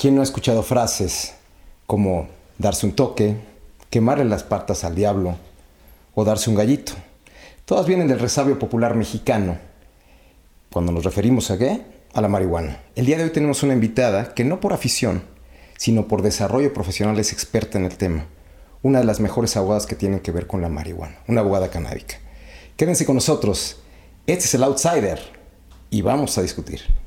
¿Quién no ha escuchado frases como darse un toque, quemarle las patas al diablo o darse un gallito? Todas vienen del resabio popular mexicano. Cuando nos referimos a qué? A la marihuana. El día de hoy tenemos una invitada que no por afición, sino por desarrollo profesional es experta en el tema. Una de las mejores abogadas que tienen que ver con la marihuana, una abogada canábica. Quédense con nosotros. Este es el Outsider y vamos a discutir.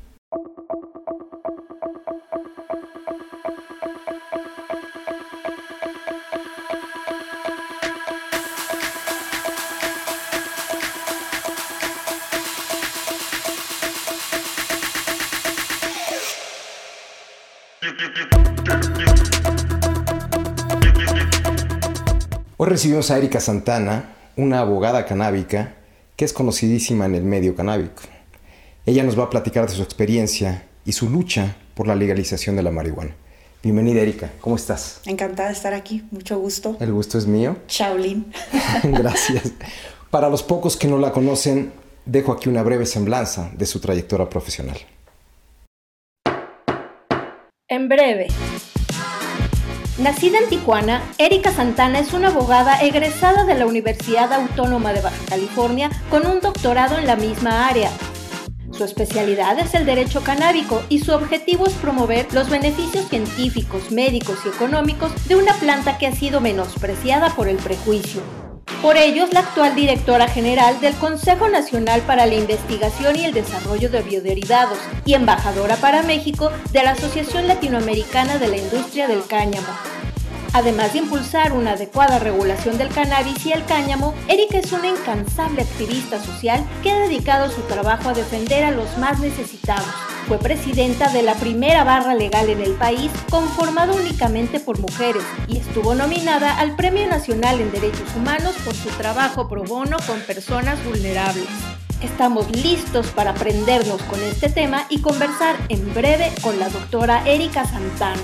Hoy recibimos a Erika Santana, una abogada canábica que es conocidísima en el medio canábico. Ella nos va a platicar de su experiencia y su lucha por la legalización de la marihuana. Bienvenida Erika, ¿cómo estás? Encantada de estar aquí, mucho gusto. El gusto es mío. Shaolin. Gracias. Para los pocos que no la conocen, dejo aquí una breve semblanza de su trayectoria profesional. En breve. Nacida en Tijuana, Erika Santana es una abogada egresada de la Universidad Autónoma de Baja California con un doctorado en la misma área. Su especialidad es el derecho canábico y su objetivo es promover los beneficios científicos, médicos y económicos de una planta que ha sido menospreciada por el prejuicio. Por ello es la actual directora general del Consejo Nacional para la Investigación y el Desarrollo de Bioderivados y embajadora para México de la Asociación Latinoamericana de la Industria del Cáñamo. Además de impulsar una adecuada regulación del cannabis y el cáñamo, Erika es una incansable activista social que ha dedicado su trabajo a defender a los más necesitados. Fue presidenta de la primera barra legal en el país, conformada únicamente por mujeres, y estuvo nominada al Premio Nacional en Derechos Humanos por su trabajo pro bono con personas vulnerables. Estamos listos para aprendernos con este tema y conversar en breve con la doctora Erika Santana.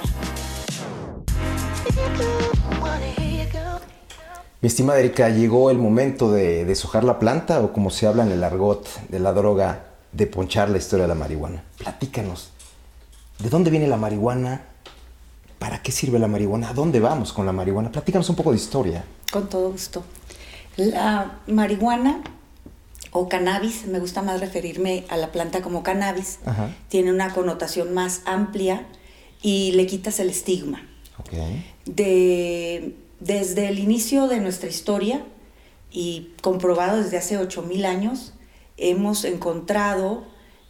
Mi estimada Erika, ¿llegó el momento de deshojar la planta o como se habla en el argot de la droga, de ponchar la historia de la marihuana? Platícanos. ¿De dónde viene la marihuana? ¿Para qué sirve la marihuana? ¿A dónde vamos con la marihuana? Platícanos un poco de historia. Con todo gusto. La marihuana o cannabis, me gusta más referirme a la planta como cannabis, tiene una connotación más amplia y le quitas el estigma. De, desde el inicio de nuestra historia y comprobado desde hace 8.000 años, hemos encontrado,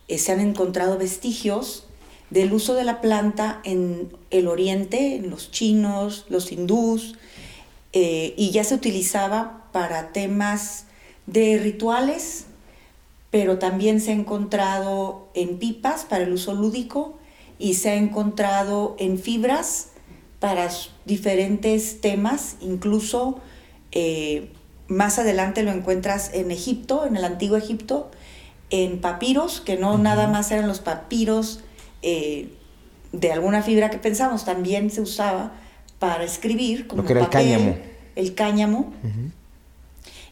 eh, se han encontrado vestigios del uso de la planta en el oriente, en los chinos, los hindús, eh, y ya se utilizaba para temas de rituales, pero también se ha encontrado en pipas para el uso lúdico y se ha encontrado en fibras para diferentes temas, incluso eh, más adelante lo encuentras en Egipto, en el antiguo Egipto, en papiros, que no nada más eran los papiros eh, de alguna fibra que pensamos, también se usaba para escribir, como que era el cáñamo. El cáñamo.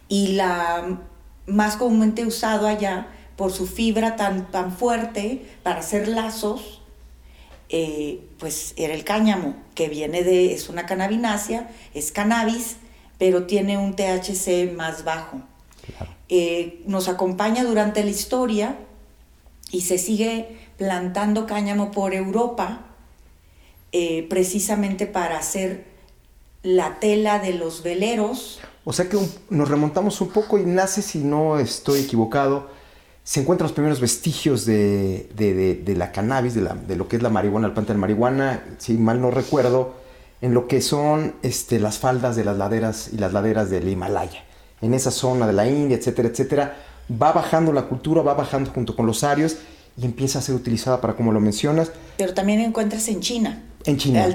Y la más comúnmente usado allá por su fibra tan, tan fuerte para hacer lazos, eh, pues era el cáñamo, que viene de, es una cannabinácea, es cannabis, pero tiene un THC más bajo. Eh, nos acompaña durante la historia y se sigue plantando cáñamo por Europa, eh, precisamente para hacer la tela de los veleros. O sea que nos remontamos un poco y nace, si no estoy equivocado, se encuentran los primeros vestigios de, la cannabis, de, lo que es la marihuana, el planta de marihuana, si mal no recuerdo, en lo que son este, las faldas de las laderas y las laderas del Himalaya. En esa zona de la India, etcétera, etcétera, va bajando la cultura, va bajando junto con los arios y empieza a ser utilizada para, como lo mencionas. Pero también encuentras en China. En China.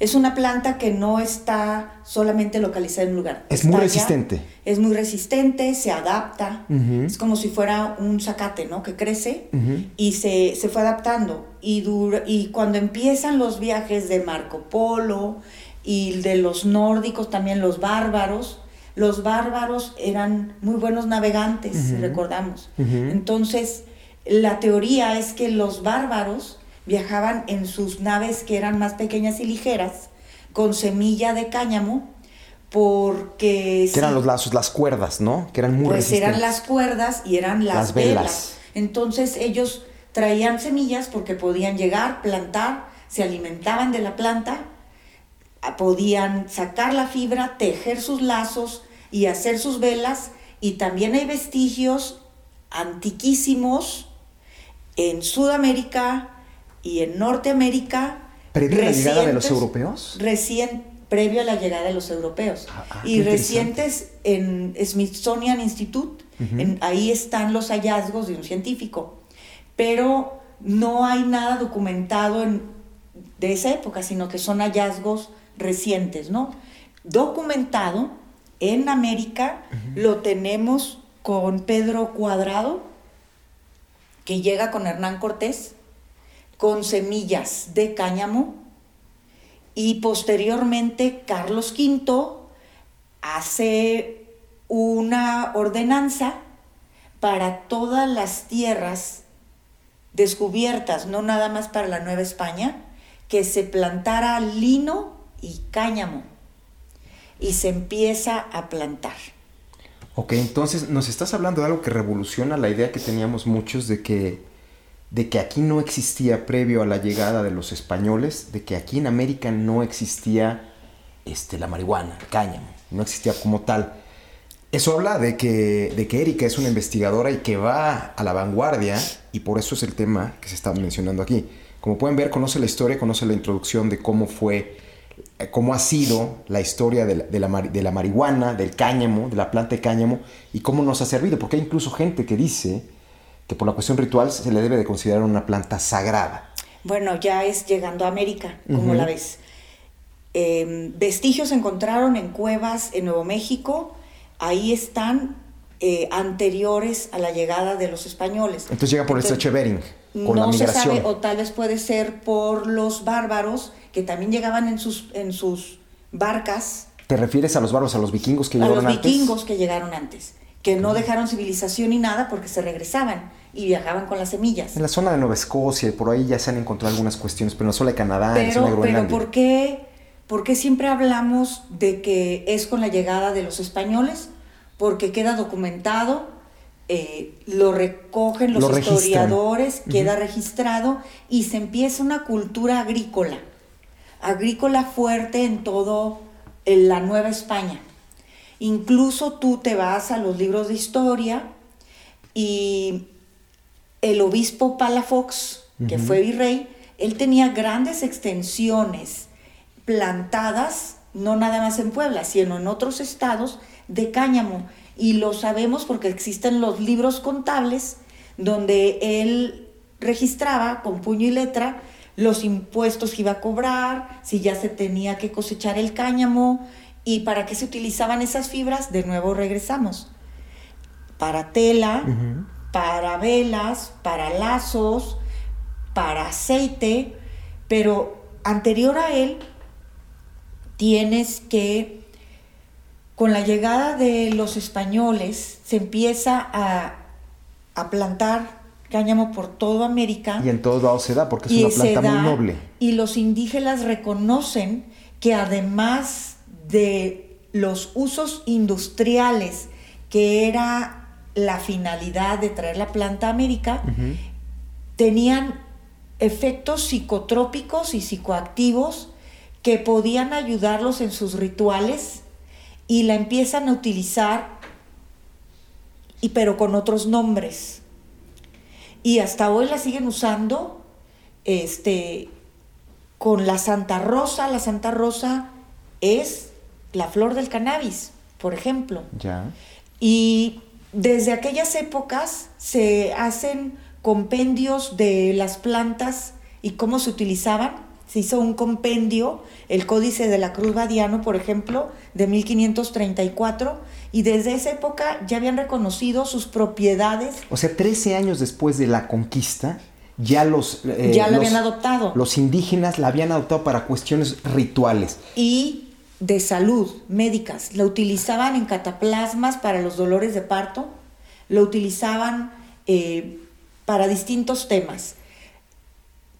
es una planta que no está solamente localizada en un lugar. Es muy resistente. es muy resistente, se adapta. Es como si fuera un zacate, ¿no? Que crece y se, fue adaptando. Y, y cuando empiezan los viajes de Marco Polo y de los nórdicos, también los bárbaros, los bárbaros eran muy buenos navegantes, recordamos. Entonces, la teoría es que los bárbaros viajaban en sus naves que eran más pequeñas y ligeras, con semilla de cáñamo, porque... Que eran los lazos, las cuerdas, ¿no? Que eran muy Pues eran las cuerdas y eran las, velas. Entonces ellos traían semillas porque podían llegar, plantar, se alimentaban de la planta, podían sacar la fibra, tejer sus lazos y hacer sus velas. Y también hay vestigios antiquísimos en Sudamérica y en Norteamérica. ¿Previo a la llegada de los europeos? Recién, previo a la llegada de los europeos. Ah, ah, y recientes en Smithsonian Institute, en- ahí están los hallazgos de un científico. Pero no hay nada documentado en- de esa época, sino que son hallazgos recientes, ¿no? Documentado en América lo tenemos con Pedro Cuadrado, que llega con Hernán Cortés, con semillas de cáñamo, y posteriormente Carlos V hace una ordenanza para todas las tierras descubiertas, no nada más para la Nueva España, que se plantara lino y cáñamo. Y se empieza a plantar. Ok, entonces nos estás hablando de algo que revoluciona la idea que teníamos muchos de que, de que aquí no existía previo a la llegada de los españoles, de que aquí en América no existía este, la marihuana, el cáñamo, no existía como tal. Eso habla de que, de que Erika es una investigadora y que va a la vanguardia, y por eso es el tema que se está mencionando aquí. Como pueden ver, conoce la historia, conoce la introducción de cómo fue, eh, cómo ha sido la historia de la, de la marihuana, del cáñamo, de la planta de cáñamo, y cómo nos ha servido. Porque hay incluso gente que dice que por la cuestión ritual se le debe de considerar una planta sagrada. Bueno, ya es llegando a América, como la ves. Eh, vestigios se encontraron en cuevas en Nuevo México. Ahí están eh, anteriores a la llegada de los españoles. Entonces llega por el estrecho Bering, no la se sabe, o tal vez puede ser por los bárbaros que también llegaban en sus, en sus barcas, ¿Te refieres a los bárbaros, a los vikingos que a los llegaron antes? vikingos que llegaron antes, que no dejaron civilización ni nada porque se regresaban y viajaban con las semillas. En la zona de Nueva Escocia y por ahí ya se han encontrado algunas cuestiones, pero en la zona de Canadá, en la zona de Pero, pero Groenlandia. ¿por qué, por qué siempre hablamos de que es con la llegada de los españoles? Porque queda documentado, eh, lo recogen los Lo registran. historiadores, queda registrado y se empieza una cultura agrícola, agrícola fuerte en todo en la Nueva España. Incluso tú te vas a los libros de historia y el obispo Palafox, que fue virrey, él tenía grandes extensiones plantadas, no nada más en Puebla, sino en otros estados, de cáñamo. Y lo sabemos porque existen los libros contables donde él registraba con puño y letra los impuestos que iba a cobrar, si ya se tenía que cosechar el cáñamo y para qué se utilizaban esas fibras. De nuevo regresamos. Para tela, para velas, para lazos, para aceite, pero anterior a él tienes que, con la llegada de los españoles, se empieza a, a plantar cáñamo por toda América. Y en todos lados se da porque es una planta muy noble. Y los indígenas reconocen que además de los usos industriales, que era la finalidad de traer la planta a América, tenían efectos psicotrópicos y psicoactivos que podían ayudarlos en sus rituales y la empiezan a utilizar, y pero con otros nombres. Y hasta hoy la siguen usando este, con la Santa Rosa. La Santa Rosa es la flor del cannabis, por ejemplo. Ya. Y desde aquellas épocas se hacen compendios de las plantas y cómo se utilizaban. Se hizo un compendio, el Códice de la Cruz Badiano, por ejemplo, de 1534, y desde esa época ya habían reconocido sus propiedades, O sea, 13 años después de la conquista, ya los... eh, ya lo los- habían adoptado. Los indígenas la habían adoptado para cuestiones rituales. y de salud médicas. Lo utilizaban en cataplasmas para los dolores de parto, lo utilizaban eh, para distintos temas.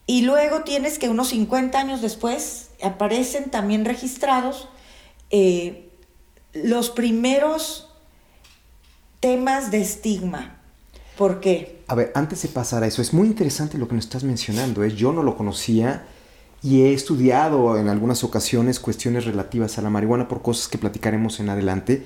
Y luego tienes que unos 50 años después aparecen también registrados eh, los primeros temas de estigma. ¿Por qué? A ver, antes de pasar a eso, es muy interesante lo que nos estás mencionando. ¿eh? Yo no lo conocía y he estudiado en algunas ocasiones cuestiones relativas a la marihuana por cosas que platicaremos en adelante.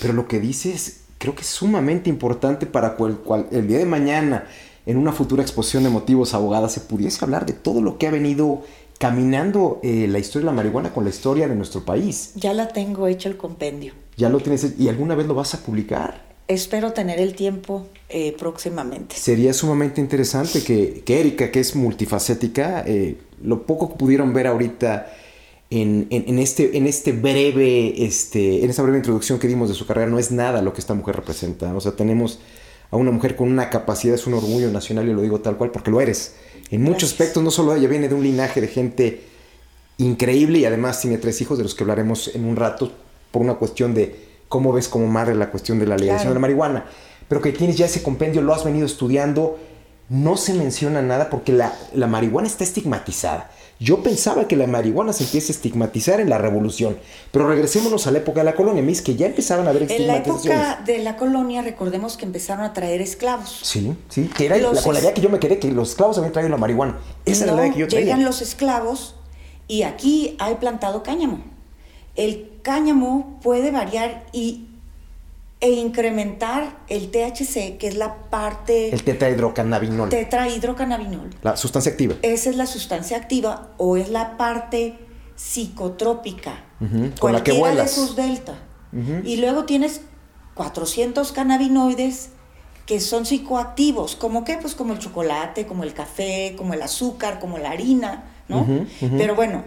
Pero lo que dices creo que es sumamente importante para cual, el día de mañana, en una futura exposición de motivos abogada, se pudiese hablar de todo lo que ha venido caminando eh, la historia de la marihuana con la historia de nuestro país. Ya la tengo hecho el compendio. Ya lo tienes y alguna vez lo vas a publicar. Espero tener el tiempo eh, próximamente. Sería sumamente interesante que, que Erika, que es multifacética, eh, lo poco que pudieron ver ahorita en, en, este, en este breve, este, en esta breve introducción que dimos de su carrera, no es nada lo que esta mujer representa. O sea, tenemos a una mujer con una capacidad, es un orgullo nacional y lo digo tal cual porque lo eres. En muchos aspectos, no solo ella viene de un linaje de gente increíble y además tiene tres hijos de los que hablaremos en un rato por una cuestión de cómo ves como madre la cuestión de la legalización de la marihuana, pero que tienes ya ese compendio, lo has venido estudiando, no se menciona nada porque la, la marihuana está estigmatizada. Yo pensaba que la marihuana se empieza a estigmatizar en la revolución, pero regresémonos a la época de la colonia, mis que ya empezaban a haber estigmatizaciones. En la época de la colonia, recordemos que empezaron a traer esclavos. Sí, sí, que era la, con la idea que yo me quedé, que los esclavos habían traído la marihuana. Esa era la idea que yo traía. Llegan los esclavos y aquí hay plantado cáñamo. El cáñamo puede variar y, e incrementar el THC, que es la parte... El tetrahidrocannabinol. Tetrahidrocannabinol. La sustancia activa. Esa es la sustancia activa o es la parte psicotrópica. Con la que vuelas. de sus delta. Y luego tienes 400 cannabinoides que son psicoactivos. ¿Como qué? Pues como el chocolate, como el café, como el azúcar, como la harina, ¿no? Pero bueno,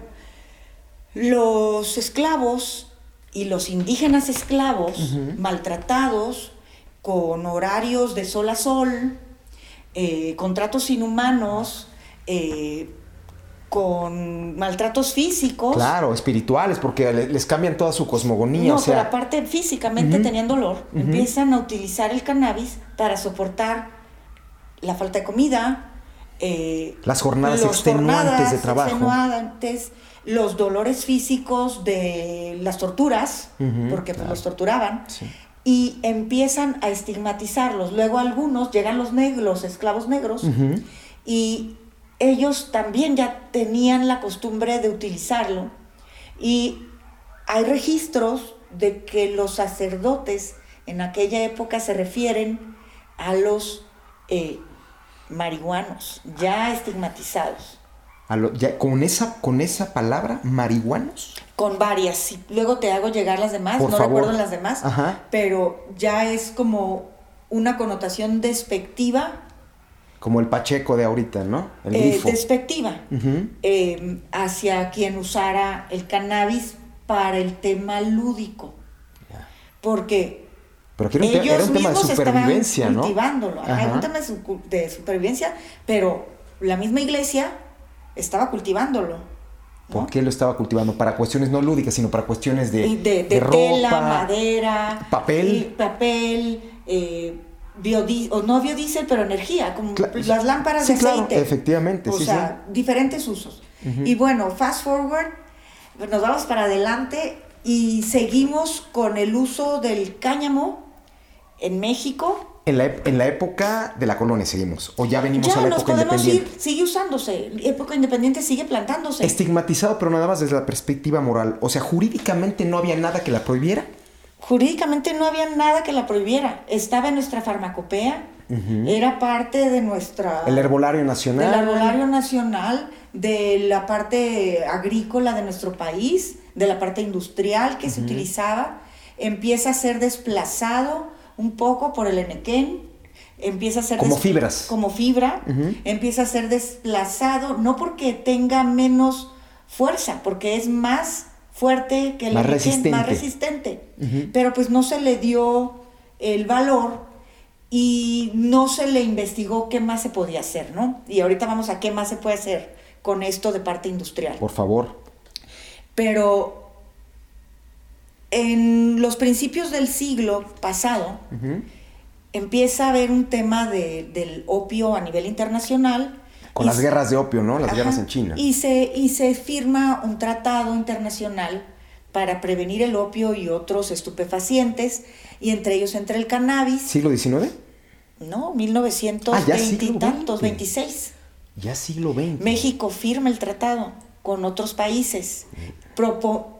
los esclavos y los indígenas esclavos maltratados con horarios de sol a sol, eh, contratos inhumanos, eh, con maltratos físicos. Claro, espirituales, porque les cambian toda su cosmogonía. No, pero aparte físicamente tenían dolor, empiezan a utilizar el cannabis para soportar la falta de comida, eh, las jornadas extenuantes de trabajo. Extenuantes, los dolores físicos de las torturas, porque pues, los torturaban, y empiezan a estigmatizarlos. Luego algunos llegan los negros, los esclavos negros, y ellos también ya tenían la costumbre de utilizarlo. Y hay registros de que los sacerdotes en aquella época se refieren a los eh, marihuanos, ya estigmatizados con, esa, con esa palabra, marihuanos. Con varias. luego te hago llegar las demás, no recuerdo las demás, pero ya es como una connotación despectiva. Como el Pacheco de ahorita, ¿no? El eh, despectiva. Em, hacia quien usara el cannabis para el tema lúdico. Porque pero era un, ellos era un tema de supervivencia, ¿no? Cultivándolo. Un tema de supervivencia, pero la misma iglesia estaba cultivándolo. ¿Por qué lo estaba cultivando? Para cuestiones no lúdicas, sino para cuestiones de, de, tela, madera, papel, papel, eh, o no biodiesel, pero energía, como las lámparas de aceite. efectivamente. O sea, diferentes usos. Y bueno, fast forward, nos vamos para adelante y seguimos con el uso del cáñamo en México en la, época de la colonia seguimos, o ya venimos a la época independiente. Ir, sigue usándose, época independiente sigue plantándose. Estigmatizado, pero nada más desde la perspectiva moral. O sea, jurídicamente no había nada que la prohibiera. Jurídicamente no había nada que la prohibiera. Estaba en nuestra farmacopea, era parte de nuestra... El herbolario nacional. El herbolario nacional, de la parte agrícola de nuestro país, de la parte industrial que se utilizaba. Empieza a ser desplazado un poco por el enequén, empieza a ser... Como fibras. Como fibra, empieza a ser desplazado, no porque tenga menos fuerza, porque es más fuerte que el más resistente. más resistente. Pero pues no se le dio el valor y no se le investigó qué más se podía hacer, ¿no? Y ahorita vamos a qué más se puede hacer con esto de parte industrial. Por favor. Pero en los principios del siglo pasado, empieza a haber un tema de, del opio a nivel internacional Con las guerras de opio, ¿no? Las guerras en China. Y se, y se firma un tratado internacional para prevenir el opio y otros estupefacientes, y entre ellos entra el cannabis. ¿Siglo XIX? No, 1920 Ah, y tantos, 26. Ya siglo XX. México firma el tratado con otros países, propo-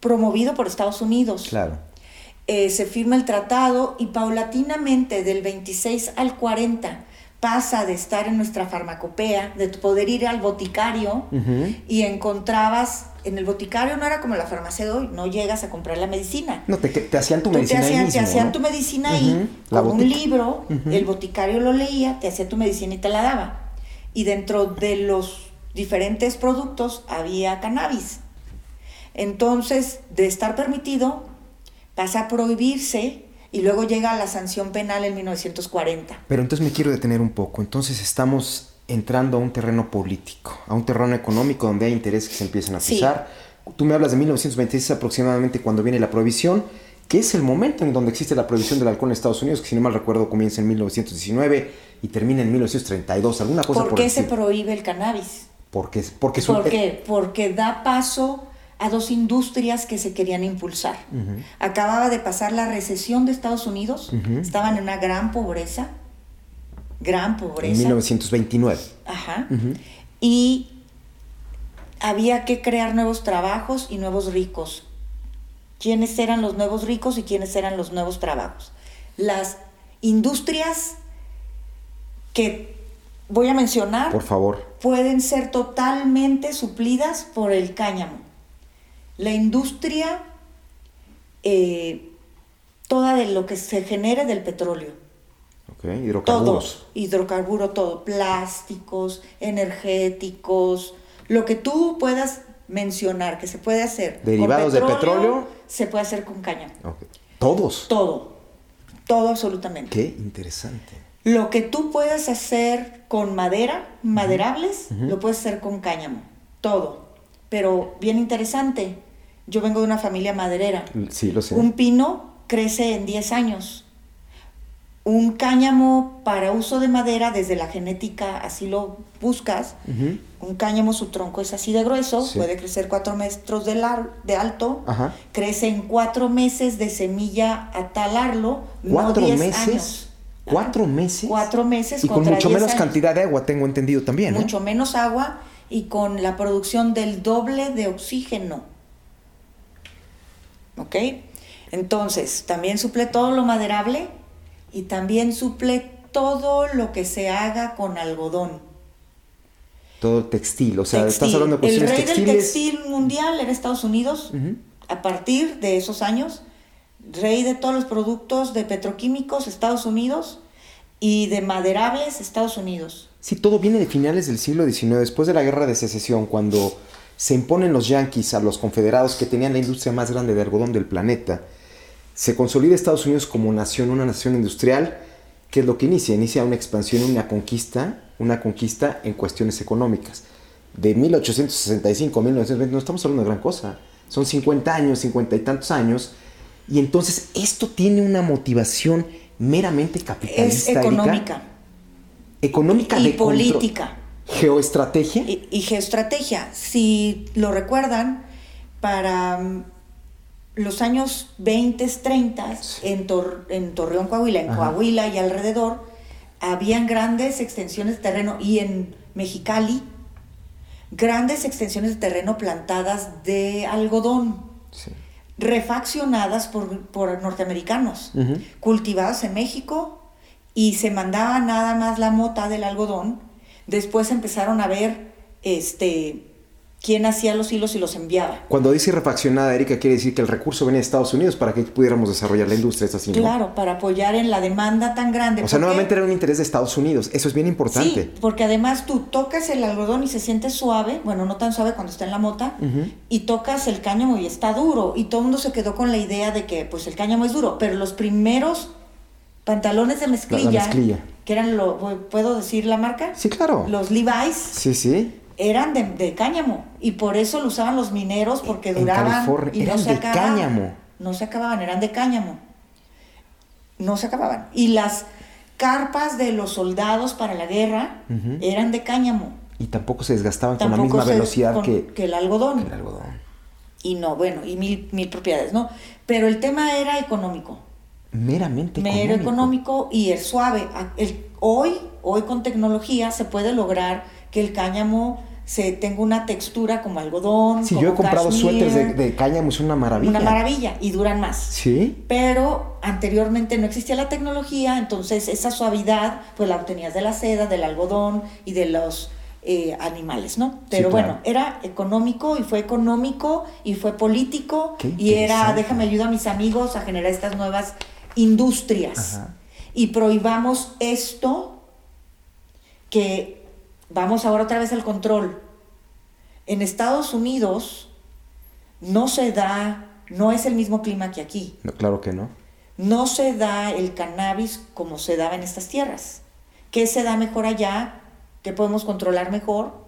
promovido por Estados Unidos. Claro. Eh, se firma el tratado y paulatinamente del 26 al 40 pasa de estar en nuestra farmacopea, de poder ir al boticario y encontrabas, en el boticario no era como la farmacia de hoy, no llegas a comprar la medicina. No, te, te hacían tu Tú te medicina ahí hacían, te hacían ¿no? tu medicina ahí, la con un libro, el boticario lo leía, te hacía tu medicina y te la daba. Y dentro de los diferentes productos había cannabis. Entonces, de estar permitido, pasa a prohibirse y luego llega la sanción penal en 1940. Pero entonces me quiero detener un poco. Entonces estamos entrando a un terreno político, a un terreno económico donde hay intereses que se empiezan a Sí. pisar. Tú me hablas de 1926 aproximadamente cuando viene la prohibición, que es el momento en donde existe la prohibición del alcohol en Estados Unidos, que si no mal recuerdo comienza en 1919 y termina en 1932, alguna cosa ¿Por por qué se prohíbe el cannabis? Porque, porque es un- ¿Por qué? Porque da paso a dos industrias que se querían impulsar. Acababa de pasar la recesión de Estados Unidos, estaban en una gran pobreza, gran en pobreza. 1929. Ajá. Y había que crear nuevos trabajos y nuevos ricos. ¿Quiénes eran los nuevos ricos y quiénes eran los nuevos trabajos? Las industrias que voy a mencionar Por favor. pueden ser totalmente suplidas por el cáñamo. La industria, eh, toda de lo que se genere del petróleo, Ok, hidrocarburos. todos, hidrocarburo, todo, plásticos, energéticos, lo que tú puedas mencionar que se puede hacer. con Derivados de petróleo. Se puede hacer con cáñamo. Ok. Todos. Todo, todo absolutamente. Qué interesante. Lo que tú puedes hacer con madera, maderables, lo puedes hacer con cáñamo. Todo. Pero bien interesante. Yo vengo de una familia maderera. Sí, lo sé. Un pino crece en 10 años. Un cáñamo para uso de madera, desde la genética, así lo buscas. Un cáñamo, su tronco es así de grueso, Sí. puede crecer 4 metros de, de alto. Ajá. Crece en 4 meses de semilla a talarlo, no ¿Cuatro 10 meses? años. ¿Cuatro meses? Cuatro meses Y con mucho 10 menos años. cantidad de agua, tengo entendido también. ¿no? Mucho menos agua y con la producción del doble de oxígeno. ¿Ok? Entonces, también suple todo lo maderable y también suple todo lo que se haga con algodón. Todo textil, o sea, estás hablando de El cuestiones rey del textil mundial era Estados Unidos. A partir de esos años, rey de todos los productos de petroquímicos, Estados Unidos, y de maderables, Estados Unidos. Sí, todo viene de finales del siglo XIX, después de la guerra de secesión, cuando se imponen los yanquis a los confederados que tenían la industria más grande de algodón del planeta. Se consolida Estados Unidos como nación, una nación industrial, que es lo que inicia, inicia una expansión, una conquista, una conquista en cuestiones económicas. De 1865 a 1920 no estamos hablando de gran cosa, son 50 años, 50 y tantos años, y entonces esto tiene una motivación meramente capitalista. Es Erika. económica. económica Y de política. Geoestrategia y, y geoestrategia. Si lo recuerdan, para mm, los años 20, 30, en, Tor- en Torreón, Coahuila, en Ajá. Coahuila y alrededor, habían grandes extensiones de terreno y en Mexicali, grandes extensiones de terreno plantadas de algodón, Sí. refaccionadas por, por norteamericanos, cultivadas en México y se mandaba nada más la mota del algodón. Después empezaron a ver este, quién hacía los hilos y los enviaba. Cuando dice refaccionada, Erika, quiere decir que el recurso venía de Estados Unidos para que pudiéramos desarrollar la industria, así, ¿no? Claro, para apoyar en la demanda tan grande. O sea, nuevamente era un interés de Estados Unidos. Eso es bien importante. Sí, porque además tú tocas el algodón y se siente suave, bueno, no tan suave cuando está en la mota, y tocas el cáñamo y está duro. Y todo el mundo se quedó con la idea de que pues el cáñamo es duro, pero los primeros pantalones de mezclilla, mezclilla. Que eran, lo, ¿puedo decir la marca? Sí, claro. Los Levi's Sí, sí. eran de, de cáñamo y por eso lo usaban los mineros porque En duraban California, y eran no se de acababan. cáñamo. No se acababan, eran de cáñamo. No se acababan. Y las carpas de los soldados para la guerra eran de cáñamo. Y tampoco se desgastaban con la misma velocidad que, el algodón. el algodón. Y no, bueno, y mil, mil propiedades, ¿no? Pero el tema era económico. Meramente económico. Mero económico y es suave. El, hoy, hoy con tecnología se puede lograr que el cáñamo se tenga una textura como algodón. Si yo he comprado suéteres de, de, cáñamo, es una maravilla. Una maravilla y duran más. Sí. Pero anteriormente no existía la tecnología, entonces esa suavidad pues la obtenías de la seda, del algodón y de los eh, animales, ¿no? Pero bueno, era económico y fue económico y fue político y era, déjame ayudar a mis amigos a generar estas nuevas industrias. Y prohibamos esto que vamos ahora otra vez al control. En Estados Unidos no se da, no es el mismo clima que aquí. No, claro que no. No se da el cannabis como se daba en estas tierras. ¿Qué se da mejor allá? ¿Qué podemos controlar mejor?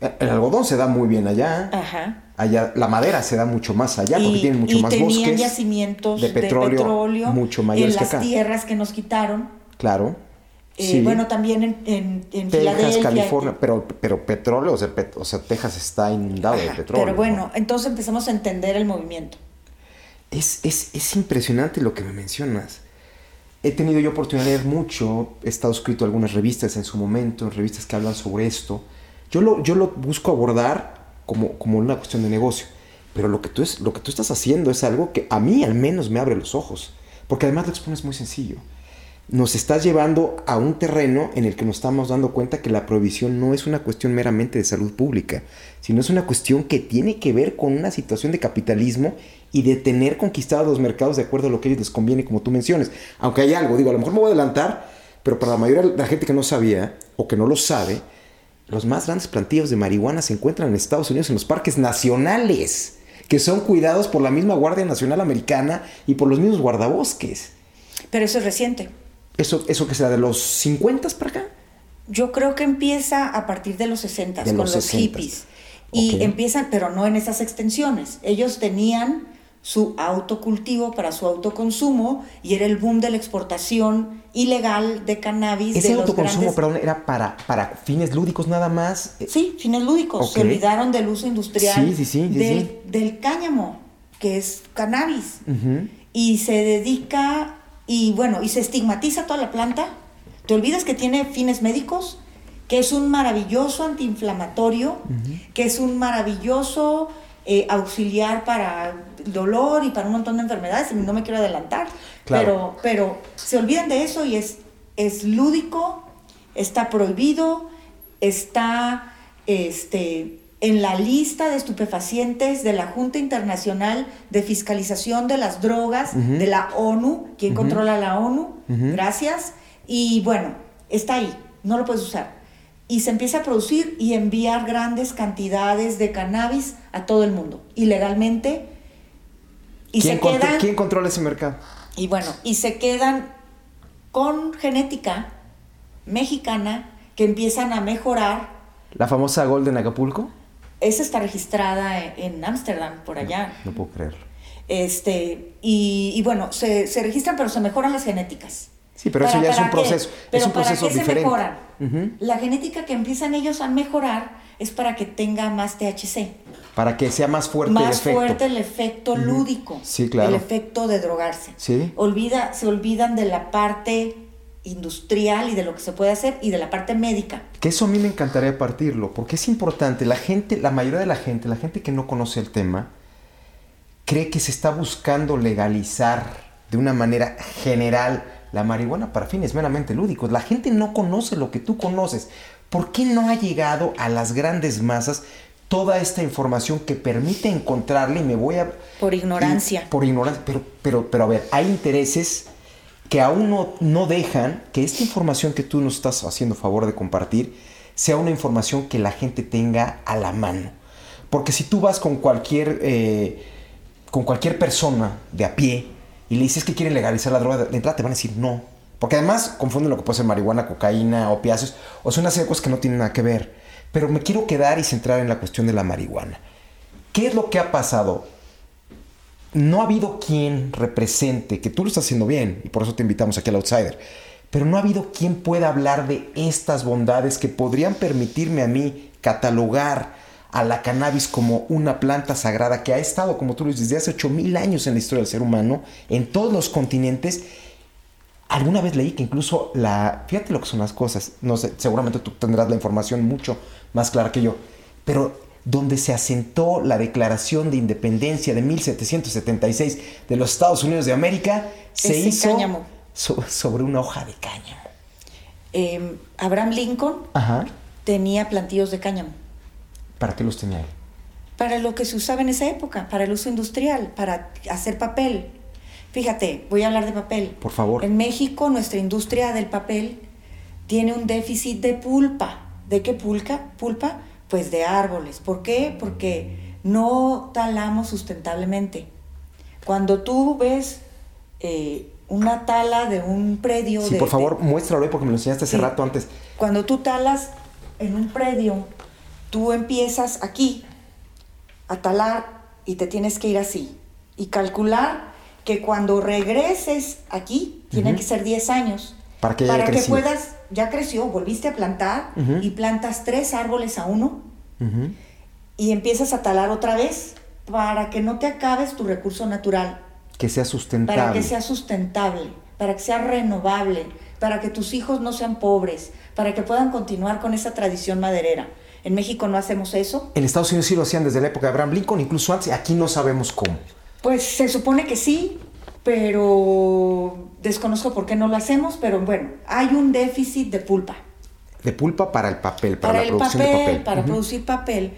El algodón se da muy bien allá. Ajá. Allá, la madera se da mucho más allá porque tienen mucho y más tenían bosques. yacimientos de petróleo, mucho mayores en que acá. las tierras que nos quitaron. Claro. Eh, Bueno, también en, en, en Texas, California, pero, pero petróleo, o sea, o sea, Texas está inundado de petróleo. Pero bueno, entonces empezamos a entender el movimiento. Es, es, es, impresionante lo que me mencionas. He tenido yo oportunidad de leer mucho, he estado escrito algunas revistas en su momento, revistas que hablan sobre esto. Yo lo, yo lo busco abordar como, como una cuestión de negocio, pero lo que, tú es, lo que tú estás haciendo es algo que a mí al menos me abre los ojos, porque además lo expones muy sencillo nos estás llevando a un terreno en el que nos estamos dando cuenta que la prohibición no es una cuestión meramente de salud pública, sino es una cuestión que tiene que ver con una situación de capitalismo y de tener conquistados los mercados de acuerdo a lo que a ellos les conviene, como tú mencionas. Aunque hay algo, digo, a lo mejor me voy a adelantar, pero para la mayoría de la gente que no sabía o que no lo sabe, los más grandes plantillos de marihuana se encuentran en Estados Unidos en los parques nacionales, que son cuidados por la misma Guardia Nacional Americana y por los mismos guardabosques. Pero eso es reciente. ¿Eso, eso que será de los 50 para acá? Yo creo que empieza a partir de los 60 con los, hippies. Y empiezan, pero no en esas extensiones. Ellos tenían su autocultivo para su autoconsumo y era el boom de la exportación ilegal de cannabis. Ese de autoconsumo, los perdón, era para, para fines lúdicos nada más. Sí, fines lúdicos. Se olvidaron del uso industrial del, del, cáñamo, que es cannabis. Y se dedica y bueno, y se estigmatiza toda la planta. Te olvidas que tiene fines médicos, que es un maravilloso antiinflamatorio, que es un maravilloso eh, auxiliar para dolor y para un montón de enfermedades, y no me quiero adelantar, pero, pero se olvidan de eso y es, es lúdico, está prohibido, está este, en la lista de estupefacientes de la Junta Internacional de Fiscalización de las Drogas de la ONU. ¿Quién controla la ONU? Gracias. Y bueno, está ahí, no lo puedes usar. Y se empieza a producir y enviar grandes cantidades de cannabis a todo el mundo, ilegalmente. Y ¿Quién, se quedan, ¿Quién controla ese mercado? Y bueno, y se quedan con genética mexicana que empiezan a mejorar. ¿La famosa Golden Acapulco? Esa está registrada en Ámsterdam, por allá. No, puedo creerlo. Este, y, bueno, se, se, registran, pero se mejoran las genéticas. Sí, pero eso ya es un proceso, es un proceso para diferente. Se mejoran? La genética que empiezan ellos a mejorar es para que tenga más THC. Para que sea más fuerte más el efecto. Más fuerte el efecto lúdico. Sí, claro. El efecto de drogarse. Sí. Olvida, se olvidan de la parte industrial y de lo que se puede hacer y de la parte médica. Que eso a mí me encantaría partirlo, porque es importante, la gente, la mayoría de la gente, la gente que no conoce el tema, cree que se está buscando legalizar de una manera general la marihuana para fines meramente lúdicos. La gente no conoce lo que tú conoces. ¿Por qué no ha llegado a las grandes masas toda esta información que permite encontrarle y me voy a... Por ignorancia. por ignorancia, pero, pero, pero a ver, hay intereses que aún no, dejan que esta información que tú nos estás haciendo favor de compartir sea una información que la gente tenga a la mano. Porque si tú vas con cualquier, eh, con cualquier persona de a pie y le dices que quiere legalizar la droga, de entrada te van a decir no. Porque además confunden lo que puede ser marihuana, cocaína, opiáceos, o son una serie de cosas que no tienen nada que ver. Pero me quiero quedar y centrar en la cuestión de la marihuana. ¿Qué es lo que ha pasado no ha habido quien represente, que tú lo estás haciendo bien, y por eso te invitamos aquí al Outsider, pero no ha habido quien pueda hablar de estas bondades que podrían permitirme a mí catalogar a la cannabis como una planta sagrada que ha estado, como tú lo dices, desde hace 8000 años en la historia del ser humano, en todos los continentes. Alguna vez leí que incluso la. Fíjate lo que son las cosas. No sé, seguramente tú tendrás la información mucho más clara que yo. Pero donde se asentó la Declaración de Independencia de 1776 de los Estados Unidos de América, se hizo sobre una hoja de cáñamo. Em, Abraham Lincoln tenía plantillos de cáñamo. ¿Para qué los tenía él? Para lo que se usaba en esa época, para el uso industrial, para hacer papel. Fíjate, voy a hablar de papel. Por favor. En México, nuestra industria del papel tiene un déficit de pulpa. ¿De qué pulpa? Pulpa, pues de árboles. ¿Por qué? Porque no talamos sustentablemente. Cuando tú ves eh, una tala de un predio... Sí, por favor, muéstralo porque me lo enseñaste hace rato antes. Cuando tú talas en un predio tú empiezas aquí a talar y te tienes que ir así y calcular que cuando regreses aquí, tiene que ser 10 años. Para que, para que puedas, ya creció, volviste a plantar y plantas tres árboles a uno y empiezas a talar otra vez para que no te acabes tu recurso natural. Que sea sustentable. Para que sea sustentable, para que sea renovable, para que tus hijos no sean pobres, para que puedan continuar con esa tradición maderera. En México no hacemos eso. En Estados Unidos sí lo hacían desde la época de Abraham Lincoln, incluso antes. Aquí no sabemos cómo. Pues se supone que sí, pero desconozco por qué no lo hacemos, pero bueno, hay un déficit de pulpa. De pulpa para el papel, para, la producción de papel. Para producir papel.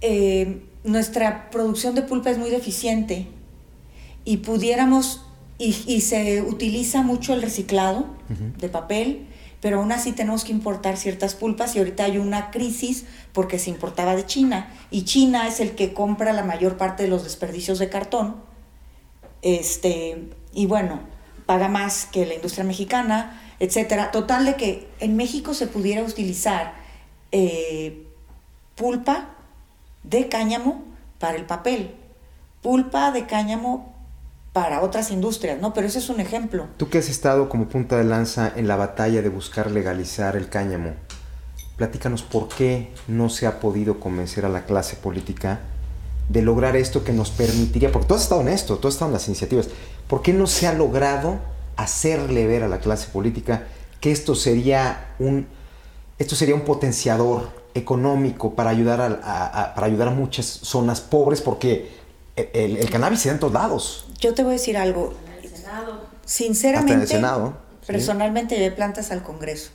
Eh, nuestra producción de pulpa es muy deficiente y pudiéramos, y, se utiliza mucho el reciclado de papel, pero aún así tenemos que importar ciertas pulpas y ahorita hay una crisis porque se importaba de China y China es el que compra la mayor parte de los desperdicios de cartón. Este, y bueno, paga más que la industria mexicana, etcétera. Total de que en México se pudiera utilizar eh, pulpa de cáñamo para el papel, pulpa de cáñamo para otras industrias, ¿no? Pero ese es un ejemplo. Tú que has estado como punta de lanza en la batalla de buscar legalizar el cáñamo, platícanos por qué no se ha podido convencer a la clase política de lograr esto que nos permitiría, porque tú has estado en esto, tú has estado en las iniciativas, ¿por qué no se ha logrado hacerle ver a la clase política que esto sería un, esto sería un potenciador económico para ayudar a, para ayudar a muchas zonas pobres? Porque el, cannabis se da en todos lados. Yo te voy a decir algo. Sinceramente, personalmente llevé plantas al Congreso.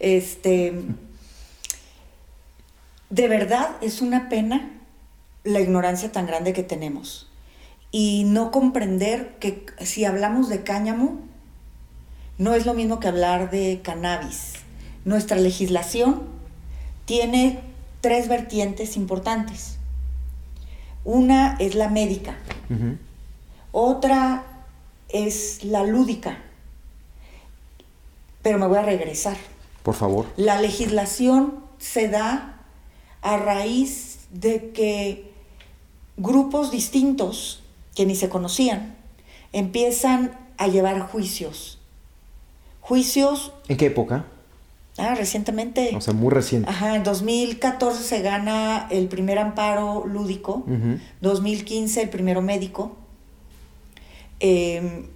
Este, de verdad es una pena la ignorancia tan grande que tenemos y no comprender que si hablamos de cáñamo no es lo mismo que hablar de cannabis. Nuestra legislación tiene tres vertientes importantes. Una es la médica, otra es la lúdica, pero me voy a regresar. Por favor. La legislación se da a raíz de que grupos distintos que ni se conocían empiezan a llevar juicios. Juicios. ¿En qué época? Ah, recientemente. O sea, muy reciente. Ajá, en 2014 se gana el primer amparo lúdico, 2015 el primero médico. Em,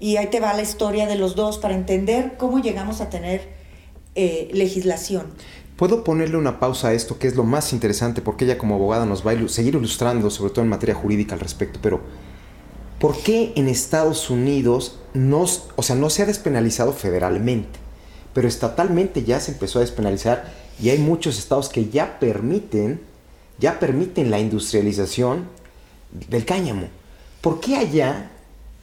y ahí te va la historia de los dos para entender cómo llegamos a tener eh, legislación. Puedo ponerle una pausa a esto, que es lo más interesante, porque ella como abogada nos va a seguir ilustrando, sobre todo en materia jurídica al respecto, pero ¿por qué en Estados Unidos no, o sea, no se ha despenalizado federalmente? pero estatalmente ya se empezó a despenalizar y hay muchos estados que ya permiten, ya permiten la industrialización del cáñamo. ¿Por qué allá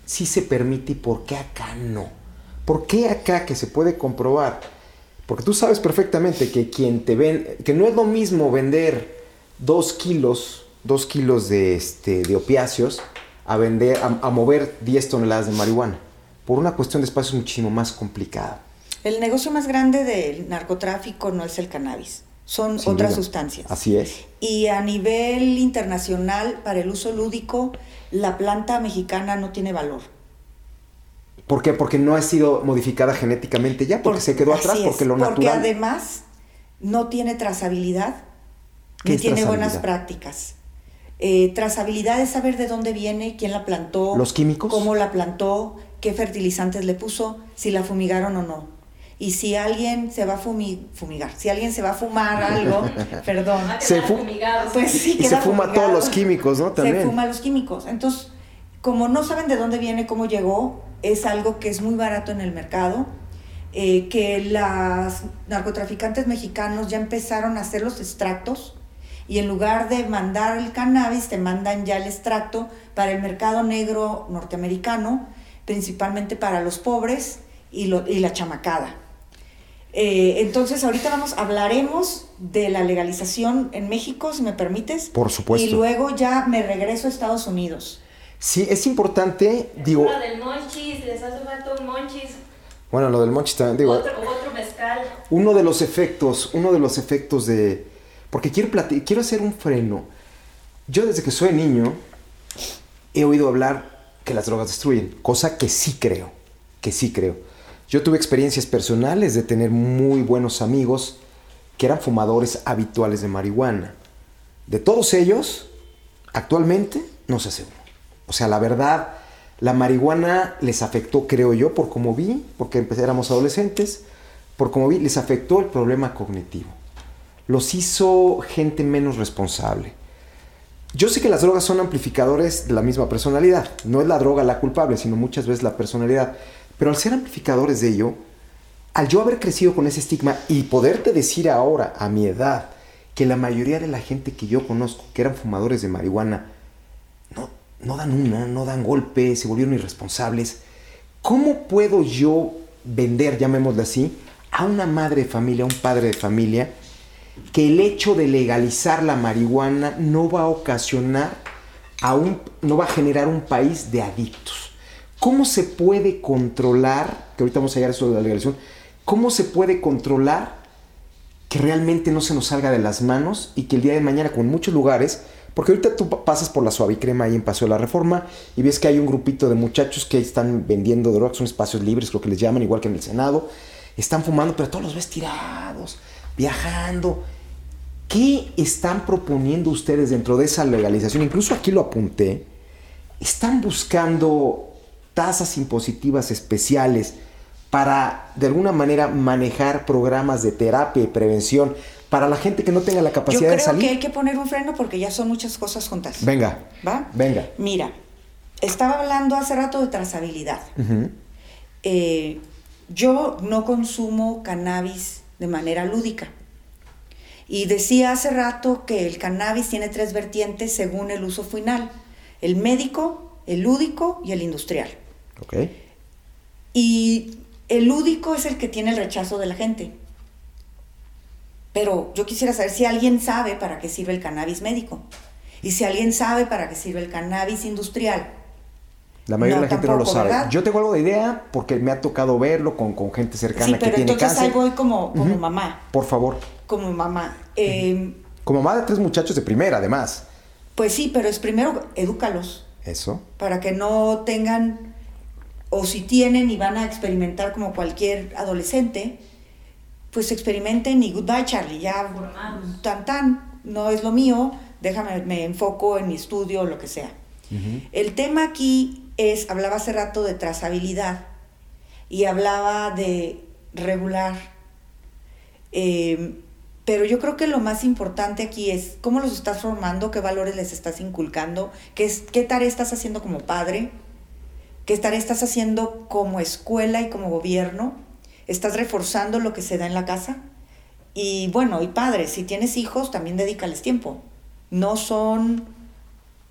sí se permite y por qué acá no? ¿Por qué acá que se puede comprobar? Porque tú sabes perfectamente que quien te ven, que no es lo mismo vender dos kilos, dos kilos de, este, de opiáceos a vender, a, mover 10 toneladas de marihuana. Por una cuestión de espacio es muchísimo más complicada. El negocio más grande del narcotráfico no es el cannabis, son Sin otras duda. sustancias. Así es. Y a nivel internacional, para el uso lúdico, la planta mexicana no tiene valor. ¿Por qué? Porque no ha sido modificada genéticamente ya, porque Por- se quedó atrás, es, porque lo Porque natural. además no tiene trazabilidad, ¿Qué ni tiene buenas prácticas. Eh, trazabilidad es saber de dónde viene, quién la plantó, ¿Los químicos? cómo la plantó, qué fertilizantes le puso, si la fumigaron o no. Y si alguien se va a fumi- fumigar, si alguien se va a fumar algo, perdón, Se fu- pues sí, y se fuma fumigado. todos los químicos, ¿no? Se También. fuma los químicos. Entonces, como no saben de dónde viene, cómo llegó, es algo que es muy barato en el mercado, eh, que las narcotraficantes mexicanos ya empezaron a hacer los extractos y en lugar de mandar el cannabis, te mandan ya el extracto para el mercado negro norteamericano, principalmente para los pobres y, lo- y la chamacada. Eh, entonces, ahorita vamos, hablaremos de la legalización en México, si me permites. Por supuesto. Y luego ya me regreso a Estados Unidos. Sí, es importante, digo, Lo del monchis, les hace falta un monchis, bueno, lo del monchis también, digo, otro, otro mezcal. uno de los efectos, uno de los efectos de, porque quiero plati- quiero hacer un freno. Yo desde que soy niño he oído hablar que las drogas destruyen, cosa que sí creo, que sí creo. Yo tuve experiencias personales de tener muy buenos amigos que eran fumadores habituales de marihuana. De todos ellos, actualmente no se hace uno. O sea, la verdad, la marihuana les afectó, creo yo, por como vi, porque éramos adolescentes, por como vi, les afectó el problema cognitivo. Los hizo gente menos responsable. Yo sé que las drogas son amplificadores de la misma personalidad. No es la droga la culpable, sino muchas veces la personalidad. Pero al ser amplificadores de ello, al yo haber crecido con ese estigma y poderte decir ahora, a mi edad, que la mayoría de la gente que yo conozco, que eran fumadores de marihuana, no, no dan una, no dan golpes, se volvieron irresponsables. ¿Cómo puedo yo vender, llamémosle así, a una madre de familia, a un padre de familia, que el hecho de legalizar la marihuana no va a ocasionar a un, no va a generar un país de adictos? ¿Cómo se puede controlar, que ahorita vamos a llegar a eso de la legalización, cómo se puede controlar que realmente no se nos salga de las manos y que el día de mañana, como en muchos lugares, porque ahorita tú pa- pasas por la suavicrema ahí en Paseo de la Reforma y ves que hay un grupito de muchachos que están vendiendo drogas, son espacios libres, creo que les llaman, igual que en el Senado, están fumando, pero todos los ves tirados, viajando. ¿Qué están proponiendo ustedes dentro de esa legalización? Incluso aquí lo apunté. Están buscando tasas impositivas especiales para de alguna manera manejar programas de terapia y prevención para la gente que no tenga la Yo capacidad creo de salir. que hay que poner un freno porque ya son muchas cosas juntas. Venga, ¿Va? venga. Mira, estaba hablando hace rato de trazabilidad. Eh, yo no consumo cannabis de manera lúdica. Y decía hace rato que el cannabis tiene tres vertientes según el uso final. El médico, el lúdico y el industrial. Ok. Y el lúdico es el que tiene el rechazo de la gente. Pero yo quisiera saber si alguien sabe para qué sirve el cannabis médico. Y si alguien sabe para qué sirve el cannabis industrial. La mayoría No, de la gente no lo sabe. ¿verdad? Yo tengo algo de idea porque me ha tocado verlo con, con gente cercana Sí, que pero tiene entonces cáncer. ahí voy como, como mamá. Por favor. Como mamá. Eh, Como mamá de tres muchachos de primera, además. Pues sí, pero es primero edúcalos Eso. para que no tengan, o si tienen y van a experimentar como cualquier adolescente, pues experimenten y goodbye Charlie, ya Formados. tan tan, no es lo mío, déjame, me enfoco en mi estudio o lo que sea. El tema aquí es, hablaba hace rato de trazabilidad y hablaba de regular. Eh, pero yo creo que lo más importante aquí es cómo los estás formando, qué valores les estás inculcando, qué, es, qué tarea estás haciendo como padre, qué tarea estás haciendo como escuela y como gobierno, estás reforzando lo que se da en la casa. Y bueno, y padre, si tienes hijos, también dedícales tiempo. No son,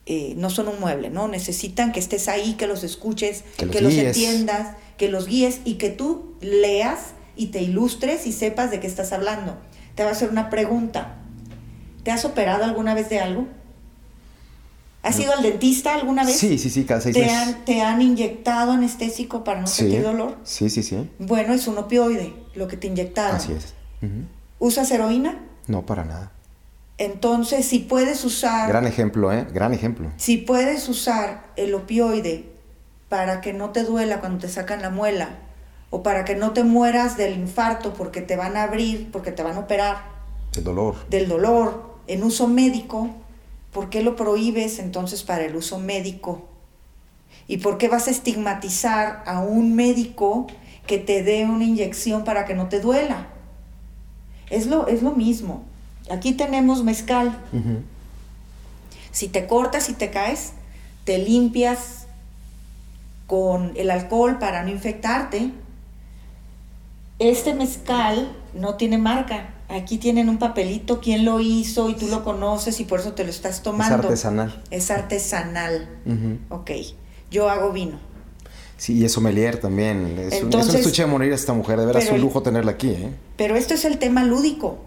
eh, no son un mueble, ¿no? Necesitan que estés ahí, que los escuches, Que que los los, guíes. entiendas, que los guíes y que tú leas y te ilustres y sepas de qué estás hablando. Te va a hacer una pregunta. ¿Te has operado alguna vez de algo? ¿Has ido al dentista alguna vez? Sí, sí, sí, cada seis ¿Te meses. han, ¿Te han inyectado anestésico para no sí. sentir dolor? Sí, sí, sí. Bueno, es un opioide lo que te inyectaron. Así es. ¿Usas heroína? No, para nada. Entonces, si puedes usar... Gran ejemplo, ¿eh? Gran ejemplo. Si puedes usar el opioide para que no te duela cuando te sacan la muela, o para que no te mueras del infarto porque te van a abrir, porque te van a operar. El dolor. Del dolor en uso médico, ¿por qué lo prohíbes entonces para el uso médico? ¿Y por qué vas a estigmatizar a un médico que te dé una inyección para que no te duela? Es lo, es lo mismo. Aquí tenemos mezcal. Si te cortas y te caes, te limpias con el alcohol para no infectarte. Este mezcal no tiene marca. Aquí tienen un papelito, quién lo hizo y tú lo conoces y por eso te lo estás tomando. Es artesanal. Es artesanal. Ok. Yo hago vino. Sí, y es sommelier también. Es, un, estuche de morir a esta mujer. De veras, es un lujo tenerla aquí. ¿eh? Pero esto es el tema lúdico.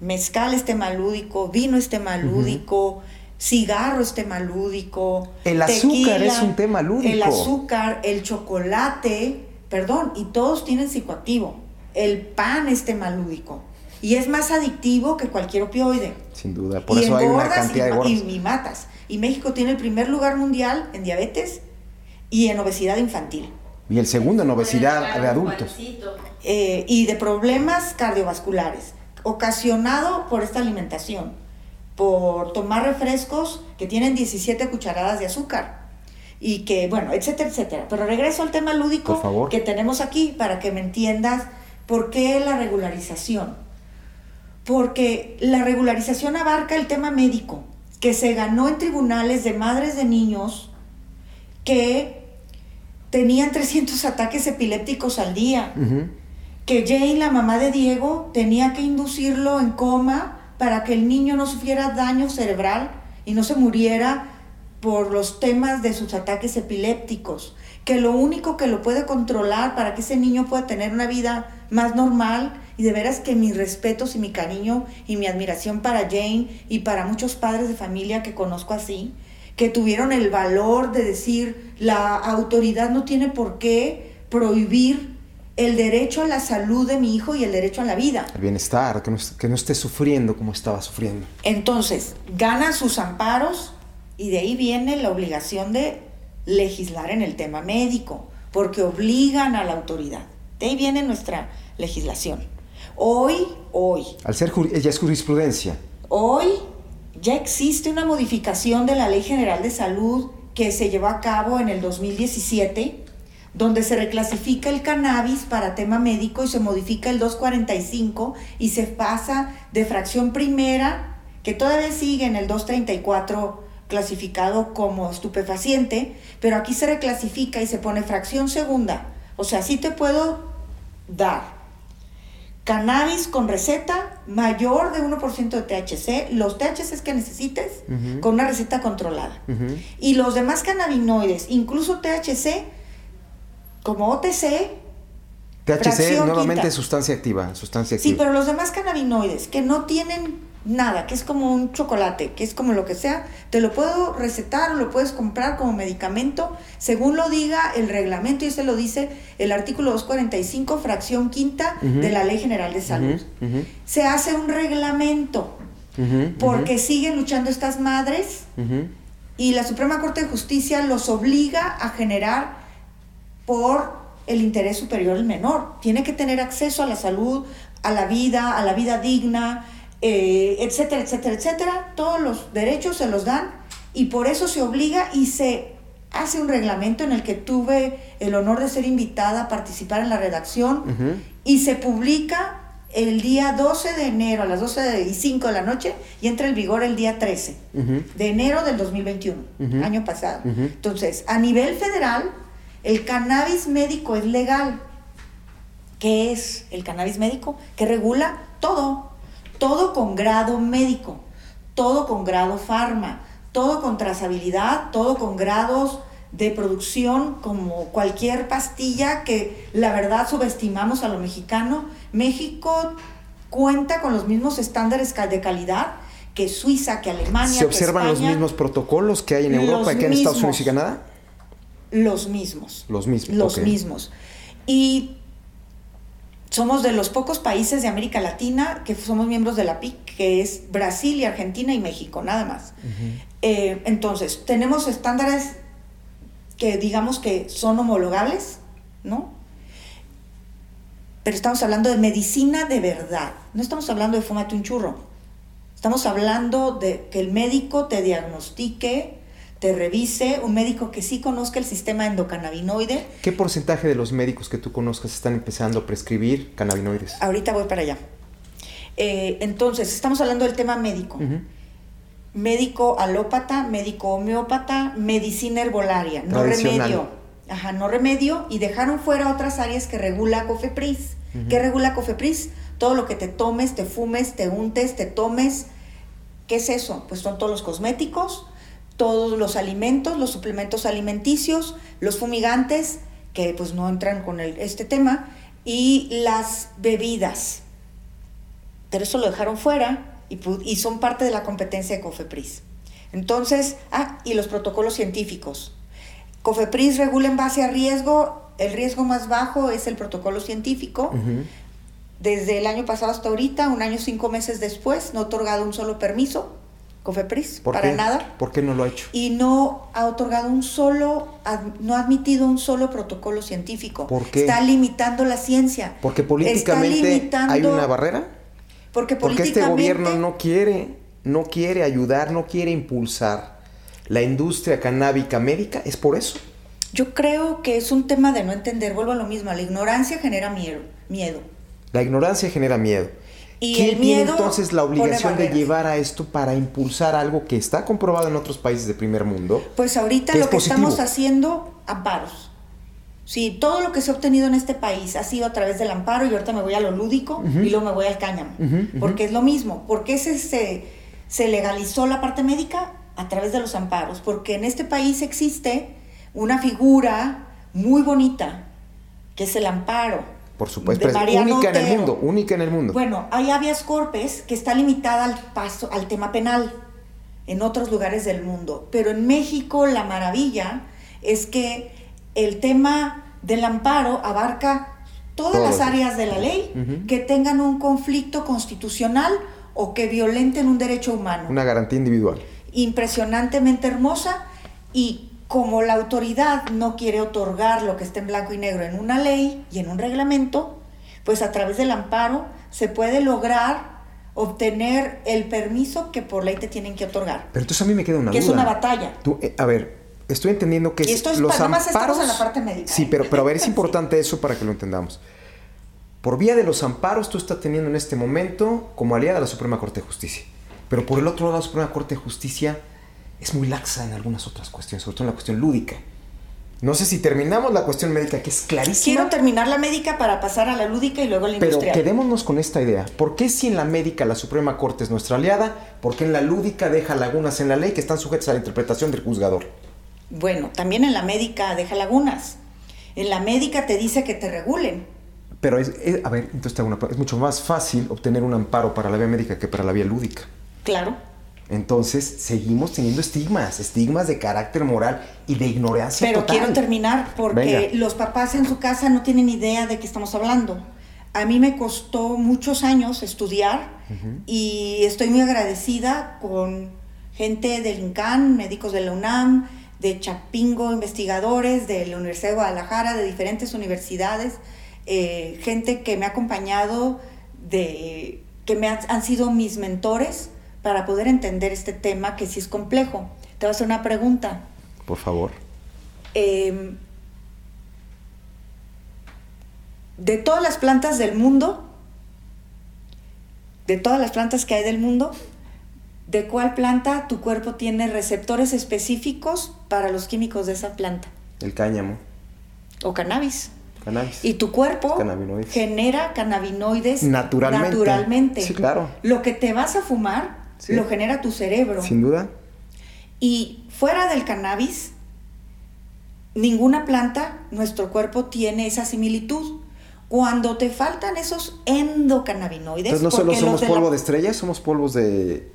Mezcal es tema lúdico, vino es tema lúdico, cigarro es tema lúdico. El azúcar es un tema lúdico. El azúcar, el chocolate, perdón, y todos tienen psicoactivo. El pan es tema lúdico. Y es más adictivo que cualquier opioide. Sin duda. Por eso hay una cantidad de gordos. Y, y matas. Y México tiene el primer lugar mundial en diabetes y en obesidad infantil. Y el segundo en obesidad de adultos. Eh, y de problemas cardiovasculares, ocasionado por esta alimentación, por tomar refrescos que tienen 17 cucharadas de azúcar. Y que, bueno, etcétera, etcétera. Pero regreso al tema lúdico que tenemos aquí para que me entiendas por qué la regularización. Porque la regularización abarca el tema médico, que se ganó en tribunales de madres de niños que tenían 300 ataques epilépticos al día. Que Jane, la mamá de Diego, tenía que inducirlo en coma para que el niño no sufriera daño cerebral y no se muriera por los temas de sus ataques epilépticos. Que lo único que lo puede controlar para que ese niño pueda tener una vida más normal y de veras que mis respetos y mi cariño y mi admiración para Jane y para muchos padres de familia que conozco así, que tuvieron el valor de decir, la autoridad no tiene por qué prohibir el derecho a la salud de mi hijo y el derecho a la vida. El bienestar, que no, que no esté sufriendo como estaba sufriendo. Entonces, ganan sus amparos y de ahí viene la obligación de legislar en el tema médico, porque obligan a la autoridad. De ahí viene nuestra legislación. Hoy, hoy. Al ser ya es jurisprudencia. Hoy ya existe una modificación de la Ley General de Salud que se llevó a cabo en el 2017, donde se reclasifica el cannabis para tema médico y se modifica el 245 y se pasa de fracción primera, que todavía sigue en el 234 clasificado como estupefaciente, pero aquí se reclasifica y se pone fracción segunda. O sea, sí te puedo dar cannabis con receta mayor de 1% de THC, los THCs que necesites, con una receta controlada. Y los demás cannabinoides, incluso THC, como OTC. THC normalmente es sustancia activa, sustancia activa. Sí, pero los demás cannabinoides que no tienen nada, que es como un chocolate, que es como lo que sea, te lo puedo recetar o lo puedes comprar como medicamento, según lo diga el reglamento, y ese lo dice el artículo 245, fracción quinta de la Ley General de Salud. Se hace un reglamento, porque siguen luchando estas madres, y la Suprema Corte de Justicia los obliga a generar por el interés superior del menor. Tiene que tener acceso a la salud, a la vida, a la vida digna, eh, etcétera, etcétera, etcétera. Todos los derechos se los dan y por eso se obliga y se hace un reglamento en el que tuve el honor de ser invitada a participar en la redacción y se publica el día 12 de enero a las 12 y 5 de la noche y entra en vigor el día 13 de enero del 2021, año pasado. Entonces, a nivel federal, el cannabis médico es legal. ¿Qué es el cannabis médico? Que regula todo, todo con grado médico, todo con grado farma, todo con trazabilidad, todo con grados de producción como cualquier pastilla que la verdad subestimamos a lo mexicano. México cuenta con los mismos estándares de calidad que Suiza, que Alemania. ¿Se observan los mismos protocolos que hay en Europa y que en Estados Unidos y Canadá? Los mismos. Los mismos. Los mismos. Y somos de los pocos países de América Latina que somos miembros de la PIC, que es Brasil y Argentina y México, nada más. Eh, entonces, tenemos estándares que digamos que son homologables, ¿no? Pero estamos hablando de medicina de verdad, no estamos hablando de fumate un churro. Estamos hablando de que el médico te diagnostique, te revise, un médico que sí conozca el sistema endocannabinoide. ¿Qué porcentaje de los médicos que tú conozcas están empezando a prescribir cannabinoides? Ahorita voy para allá. Eh, entonces, estamos hablando del tema médico. Médico alópata, médico homeópata, medicina herbolaria, no remedio. Ajá, no remedio. Y dejaron fuera otras áreas que regula COFEPRIS. ¿Qué regula COFEPRIS? Todo lo que te tomes, te fumes, te untes, te tomes. ¿Qué es eso? Pues son todos los cosméticos, todos los alimentos, los suplementos alimenticios, los fumigantes, que pues no entran con este tema, y las bebidas. Pero eso lo dejaron fuera y, son parte de la competencia de COFEPRIS. Entonces, ah, y los protocolos científicos. COFEPRIS regula en base a riesgo, el riesgo más bajo es el protocolo científico. Desde el año pasado hasta ahorita, un año cinco meses después, no otorgado un solo permiso, COFEPRIS, para nada. ¿Por qué no lo ha hecho? Y no ha otorgado un solo, no ha admitido un solo protocolo científico. ¿Por qué? Está limitando la ciencia. Porque políticamente hay una barrera. Porque, porque este gobierno no quiere, no quiere ayudar, no quiere impulsar la industria canábica médica, es por eso. Yo creo que es un tema de no entender, vuelvo a lo mismo, la ignorancia genera miedo. miedo. La ignorancia genera miedo. Y ¿Quién el tiene entonces la obligación de llevar a esto para impulsar algo que está comprobado en otros países de primer mundo? Pues ahorita lo que estamos haciendo, amparos. Sí, todo lo que se ha obtenido en este país ha sido a través del amparo y ahorita me voy a lo lúdico y luego me voy al cáñamo, porque es lo mismo. ¿Por qué se, se, legalizó la parte médica? A través de los amparos, porque en este país existe una figura muy bonita, que es el amparo. Por supuesto, es única en el mundo, única en el mundo. Bueno, hay habeas corpus que está limitada al paso, al tema penal en otros lugares del mundo, pero en México la maravilla es que el tema del amparo abarca todas las áreas de la ley que tengan un conflicto constitucional o que violenten un derecho humano. Una garantía individual. Impresionantemente hermosa y como la autoridad no quiere otorgar lo que está en blanco y negro en una ley y en un reglamento, pues a través del amparo se puede lograr obtener el permiso que por ley te tienen que otorgar. Pero entonces a mí me queda una que es una batalla. Tú, eh, a ver, estoy entendiendo que esto es los amparos. en la parte médica. Sí, pero, pero a ver, es importante eso para que lo entendamos. Por vía de los amparos, tú estás teniendo en este momento como aliada a la Suprema Corte de Justicia. Pero por el otro lado, la Suprema Corte de Justicia es muy laxa en algunas otras cuestiones, sobre todo en la cuestión lúdica. No sé si terminamos la cuestión médica, que es clarísima. Quiero terminar la médica para pasar a la lúdica y luego a la industrial. Pero quedémonos con esta idea. ¿Por qué si en la médica la Suprema Corte es nuestra aliada? ¿Por qué en la lúdica deja lagunas en la ley que están sujetas a la interpretación del juzgador? Bueno, también en la médica deja lagunas. En la médica te dice que te regulen. Pero es, a ver, entonces te hago una, es mucho más fácil obtener un amparo para la vía médica que para la vía lúdica. Claro. Entonces seguimos teniendo estigmas, estigmas de carácter moral y de ignorancia. Pero quiero terminar porque los papás en su casa no tienen idea de qué estamos hablando. A mí me costó muchos años estudiar y estoy muy agradecida con gente del INCAN, médicos de la UNAM, de Chapingo, investigadores de la Universidad de Guadalajara, de diferentes universidades, eh, gente que me ha acompañado, de, que me han sido mis mentores para poder entender este tema que sí es complejo. Te voy a hacer una pregunta. Por favor. Em, de todas las plantas del mundo, de todas las plantas que hay del mundo, de cuál planta tu cuerpo tiene receptores específicos para los químicos de esa planta. El cáñamo. O cannabis. Cannabis. Y tu cuerpo genera cannabinoides naturalmente. naturalmente. Sí, claro. Lo que te vas a fumar lo genera tu cerebro. Sin duda. Y fuera del cannabis, ninguna planta, nuestro cuerpo tiene esa similitud. Cuando te faltan esos endocannabinoides. Entonces no solo somos polvo de estrellas, somos polvos de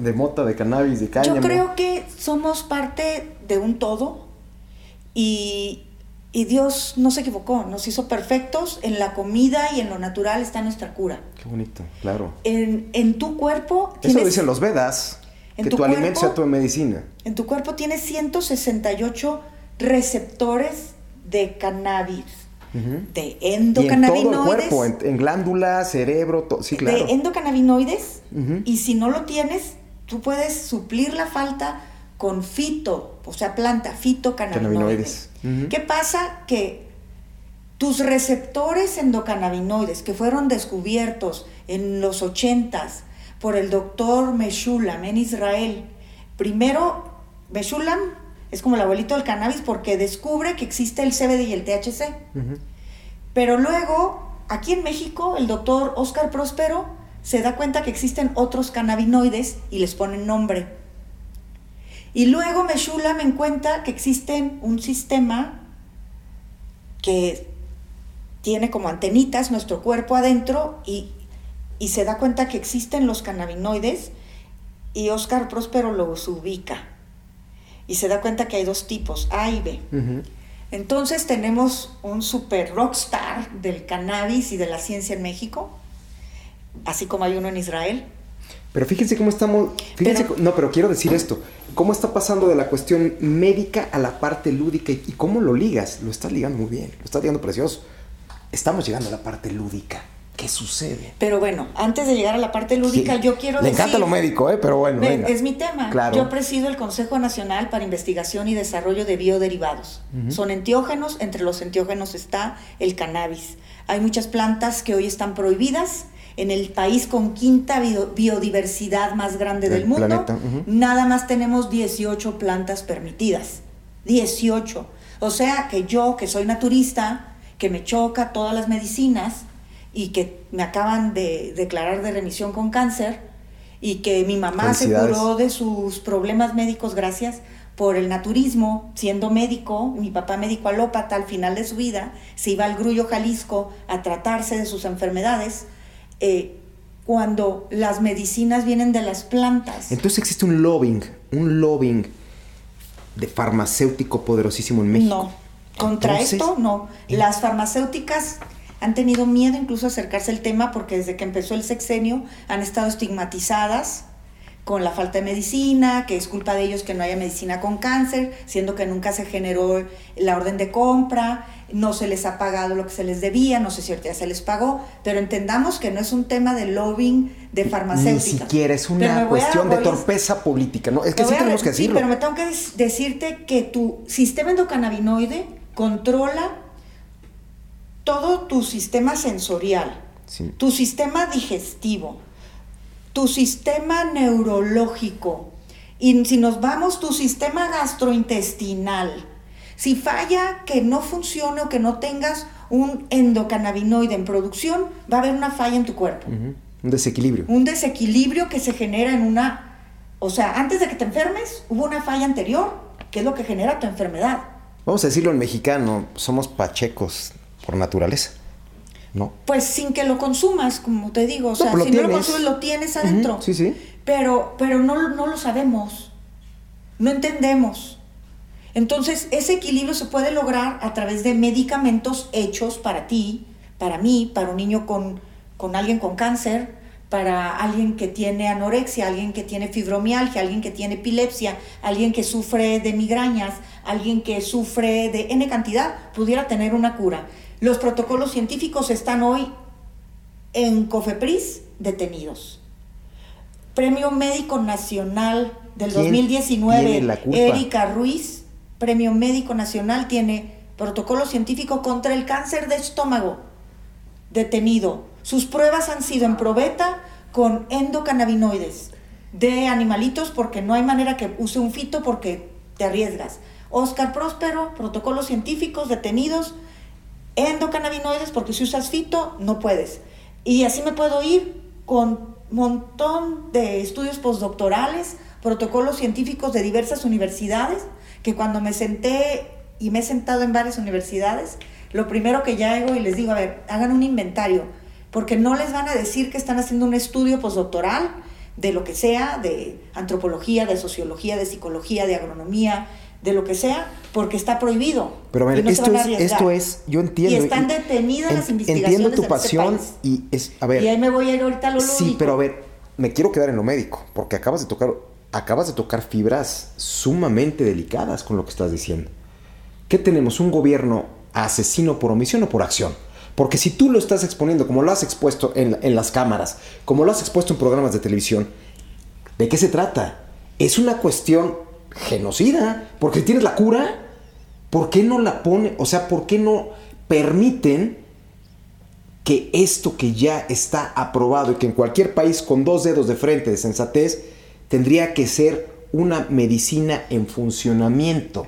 de mota. De, cannabis, de cáñamo. Yo creo que somos parte de un todo y Y Dios no se equivocó, nos hizo perfectos, en la comida y en lo natural está nuestra cura. Qué bonito, claro. En, en tu cuerpo... Eso tienes- dicen los Vedas, en que tu tu, alimento sea tu medicina. En tu cuerpo tienes 168 receptores de cannabis, de Y en todo el endocannabinoides. cuerpo, en, en glándulas, cerebro, to- sí, claro. de endocannabinoides y si no lo tienes, tú puedes suplir la falta con fito, o sea, planta, fitocannabinoides. Cannabinoides. Ujú. ¿Qué pasa? Que tus receptores endocannabinoides que fueron descubiertos en los 80s por el doctor Meshulam en Israel, primero Meshulam es como el abuelito del cannabis porque descubre que existe el CBD y el THC. Pero luego, aquí en México, el doctor Oscar Próspero se da cuenta que existen otros cannabinoides y les ponen nombre. Y luego Meshula me cuenta que existen un sistema que tiene como antenitas nuestro cuerpo adentro y, y se da cuenta que existen los cannabinoides y Oscar Próspero los ubica. Y se da cuenta que hay dos tipos, A y B. Entonces tenemos un super rockstar del cannabis y de la ciencia en México, así como hay uno en Israel. Pero fíjense cómo estamos. Fíjense, Pero- no, pero quiero decir esto. ¿Cómo está pasando de la cuestión médica a la parte lúdica y, cómo lo ligas? Lo estás ligando muy bien, lo estás ligando precioso. Estamos llegando a la parte lúdica. ¿Qué sucede? Pero bueno, antes de llegar a la parte lúdica, Sí. yo quiero Le decir... encanta lo médico, ¿eh? Pero bueno, Ve, venga. Es mi tema. Claro. Yo presido el Consejo Nacional para Investigación y Desarrollo de Bioderivados. Ujú. Son entiógenos, entre los entiógenos está el cannabis. Hay muchas plantas que hoy están prohibidas. En el país con quinta bio- biodiversidad más grande Del del mundo, nada más tenemos 18 plantas permitidas. 18. O sea que yo, que soy naturista, que me choca todas las medicinas y que me acaban de declarar de remisión con cáncer y que mi mamá se curó de sus problemas médicos gracias por el naturismo, siendo médico, mi papá médico alópata al final de su vida, se iba al Grullo Jalisco a tratarse de sus enfermedades, eh, cuando las medicinas vienen de las plantas. Entonces existe un lobbying, un lobbying de farmacéutico poderosísimo en México. No, contra Entonces, esto no. ¿en- Las farmacéuticas han tenido miedo incluso a acercarse al tema porque desde que empezó el sexenio han estado estigmatizadas con la falta de medicina, que es culpa de ellos que no haya medicina con cáncer, siendo que nunca se generó la orden de compra, no se les ha pagado lo que se les debía, no sé si ahorita ya se les pagó, pero entendamos que no es un tema de lobbying de Ni farmacéuticas. siquiera es una a- cuestión de a- torpeza política, ¿no? Es que sí tenemos que sí, decirlo. pero me tengo que decirte que tu sistema endocannabinoide controla todo tu sistema sensorial, Sí. tu sistema digestivo, tu sistema neurológico y si nos vamos, tu sistema gastrointestinal. Si falla que no funcione o que no tengas un endocannabinoide en producción, va a haber una falla en tu cuerpo. Un desequilibrio. un desequilibrio que se genera en una, o sea, antes de que te enfermes, hubo una falla anterior, que es lo que genera tu enfermedad. Vamos a decirlo en mexicano, somos pachecos por naturaleza. ¿No? Pues sin que lo consumas, como te digo, o sea, lo si no lo consumes, lo tienes adentro. Sí, sí. Pero, pero no, no lo sabemos, no entendemos. Entonces, ese equilibrio se puede lograr a través de medicamentos hechos para ti, para mí, para un niño con, con alguien con cáncer, para alguien que tiene anorexia, alguien que tiene fibromialgia, alguien que tiene epilepsia, alguien que sufre de migrañas, alguien que sufre de N cantidad, pudiera tener una cura. Los protocolos científicos están hoy en COFEPRIS detenidos. Premio Médico Nacional del ¿Quién 2019, tiene la culpa? Erika Ruiz, Premio Médico Nacional, tiene protocolo científico contra el cáncer de estómago detenido. Sus pruebas han sido en probeta con endocannabinoides de animalitos porque no hay manera que use un fito porque te arriesgas. Oscar Próspero, protocolos científicos detenidos, endocannabinoides porque si usas fito no puedes. Y así me puedo ir con montón de estudios postdoctorales, protocolos científicos de diversas universidades, que cuando me senté y me he sentado en varias universidades, lo primero que ya hago y les digo, a ver, hagan un inventario, porque no les van a decir que están haciendo un estudio postdoctoral de lo que sea, de antropología, de sociología, de psicología, de agronomía, de lo que sea, porque está prohibido. Pero a ver, no esto, es, esto es, yo entiendo. Y están detenidas las investigaciones Entiendo tu ese pasión y es, a ver. Y ahí me voy a ir ahorita a lo Sí, lúdico. pero a ver, me quiero quedar en lo médico, porque acabas de tocar, acabas de tocar fibras sumamente delicadas con lo que estás diciendo. ¿Qué tenemos? ¿Un gobierno asesino por omisión o por acción? Porque si tú lo estás exponiendo, como lo has expuesto en, en las cámaras, como lo has expuesto en programas de televisión, ¿de qué se trata? Es una cuestión genocida, porque tienes la cura, ¿por qué no la pone? O sea, ¿por qué no permiten que esto que ya está aprobado y que en cualquier país con dos dedos de frente de sensatez tendría que ser una medicina en funcionamiento?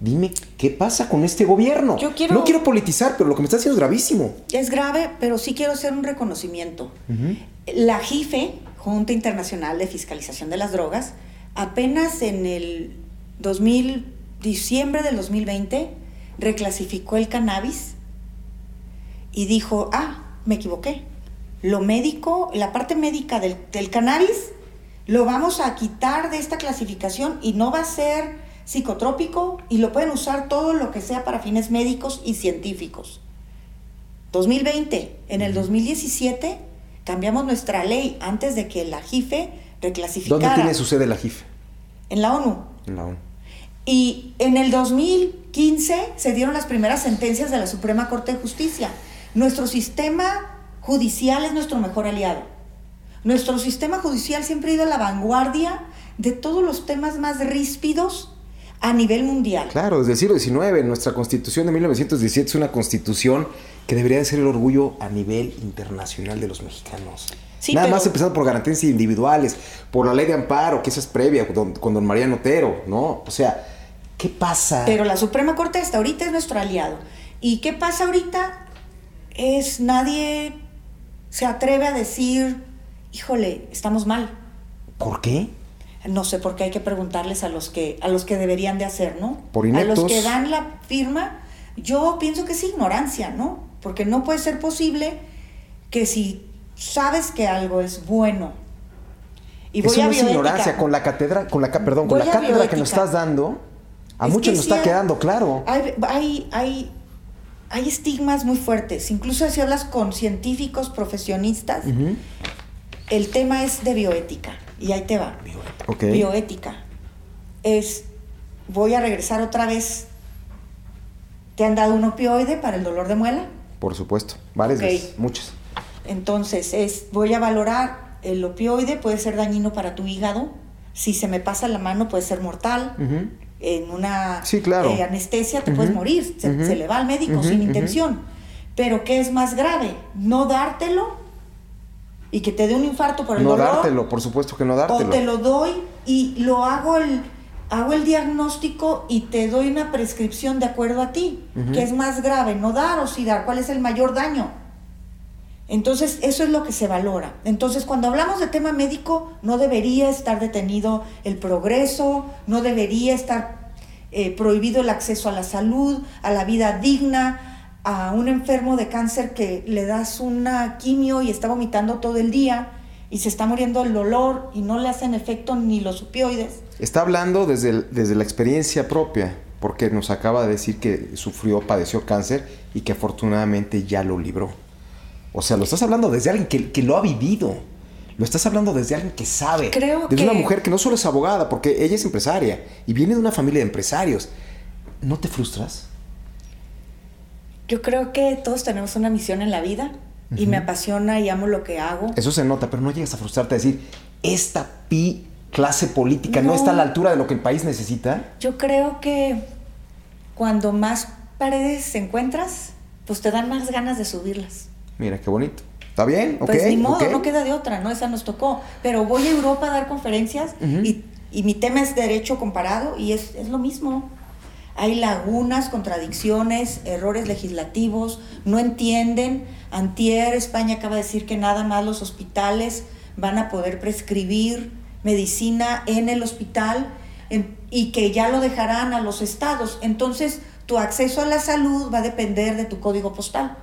Dime, ¿qué pasa con este gobierno? Yo quiero- No quiero politizar, pero lo que me está haciendo es gravísimo. Es grave, pero sí quiero hacer un reconocimiento. La JIFE, Junta Internacional de Fiscalización de las Drogas, apenas en el 2000, diciembre del 2020, reclasificó el cannabis y dijo, ah, me equivoqué. Lo médico, la parte médica del, del cannabis, lo vamos a quitar de esta clasificación y no va a ser psicotrópico y lo pueden usar todo lo que sea para fines médicos y científicos. 2020, en el 2017 cambiamos nuestra ley antes de que la JIFE reclasificara ¿Dónde tiene su sede la JIF? en la ONU. En la ONU. Y en el 2015 se dieron las primeras sentencias de la Suprema Corte de Justicia. Nuestro sistema judicial es nuestro mejor aliado. Nuestro sistema judicial siempre ha ido a la vanguardia de todos los temas más ríspidos a nivel mundial. Claro, desde el siglo XIX, nuestra constitución de 1917 es una constitución que debería de ser el orgullo a nivel internacional de los mexicanos. Sí, Nada pero- más empezando por garantías individuales, por la ley de amparo, que esa es previa con, con don Mariano Otero, ¿no? O sea, ¿qué pasa? Pero la Suprema Corte hasta ahorita es nuestro aliado. ¿Y qué pasa ahorita? Es nadie se atreve a decir, híjole, estamos mal. ¿Por qué? No sé por qué hay que preguntarles a los que a los que deberían de hacer, ¿no? Por a ineptos. los que dan la firma, yo pienso que es ignorancia, ¿no? Porque no puede ser posible que si sabes que algo es bueno y voy Eso a no es ignorancia, con la cátedra, con la, perdón, con la a cátedra que nos estás dando, a Es muchos nos está hay- quedando claro. Hay, hay, hay, hay estigmas muy fuertes. Incluso si hablas con científicos profesionistas, Ujú. El tema es de bioética. Y ahí te va. Ok. Bioética. Es, voy a regresar otra vez. ¿Te han dado un opioide para el dolor de muela? Por supuesto, varias Ok. veces, muchas. Entonces, es, voy a valorar el opioide, puede ser dañino para tu hígado. Si se me pasa la mano, puede ser mortal. En una Sí, claro. eh, anestesia te puedes morir. Se, le va al médico sin intención. Pero ¿qué es más grave? ¿No dártelo? Y que te dé un infarto por el No dolor. dártelo, por supuesto que no O dártelo. te lo doy y lo hago el, hago el diagnóstico y te doy una prescripción de acuerdo a ti. Ujú. ¿Qué es más grave? ¿No dar o sí dar? ¿Cuál es el mayor daño? Entonces, eso es lo que se valora. Entonces, cuando hablamos de tema médico, no debería estar detenido el progreso, no debería estar eh, prohibido el acceso a la salud, a la vida digna, a un enfermo de cáncer que le das una quimio y está vomitando todo el día y se está muriendo el dolor y no le hacen efecto ni los opioides. Está hablando desde, el- desde la experiencia propia, porque nos acaba de decir que sufrió, padeció cáncer y que afortunadamente ya lo libró. O sea, lo estás hablando desde alguien que, que lo ha vivido. Lo estás hablando desde alguien que sabe. Creo desde una que- mujer que no solo es abogada, porque ella es empresaria y viene de una familia de empresarios. ¿No te frustras? Yo creo que todos tenemos una misión en la vida y me apasiona y amo lo que hago. Eso se nota, pero no llegas a frustrarte a decir, esta pi clase política no, No. está a la altura de lo que el país necesita. Yo creo que cuando más paredes encuentras, pues te dan más ganas de subirlas. Mira, qué bonito. ¿Está bien? Pues ni modo, no queda de otra, ¿no? Esa nos tocó. Pero voy a Europa a dar conferencias Ujú. y, y mi tema es derecho comparado y es, es lo mismo. Hay lagunas, contradicciones, errores legislativos, no entienden. Antier, España acaba de decir que nada más los hospitales van a poder prescribir medicina en el hospital y que ya lo dejarán a los estados. Entonces, tu acceso a la salud va a depender de tu código postal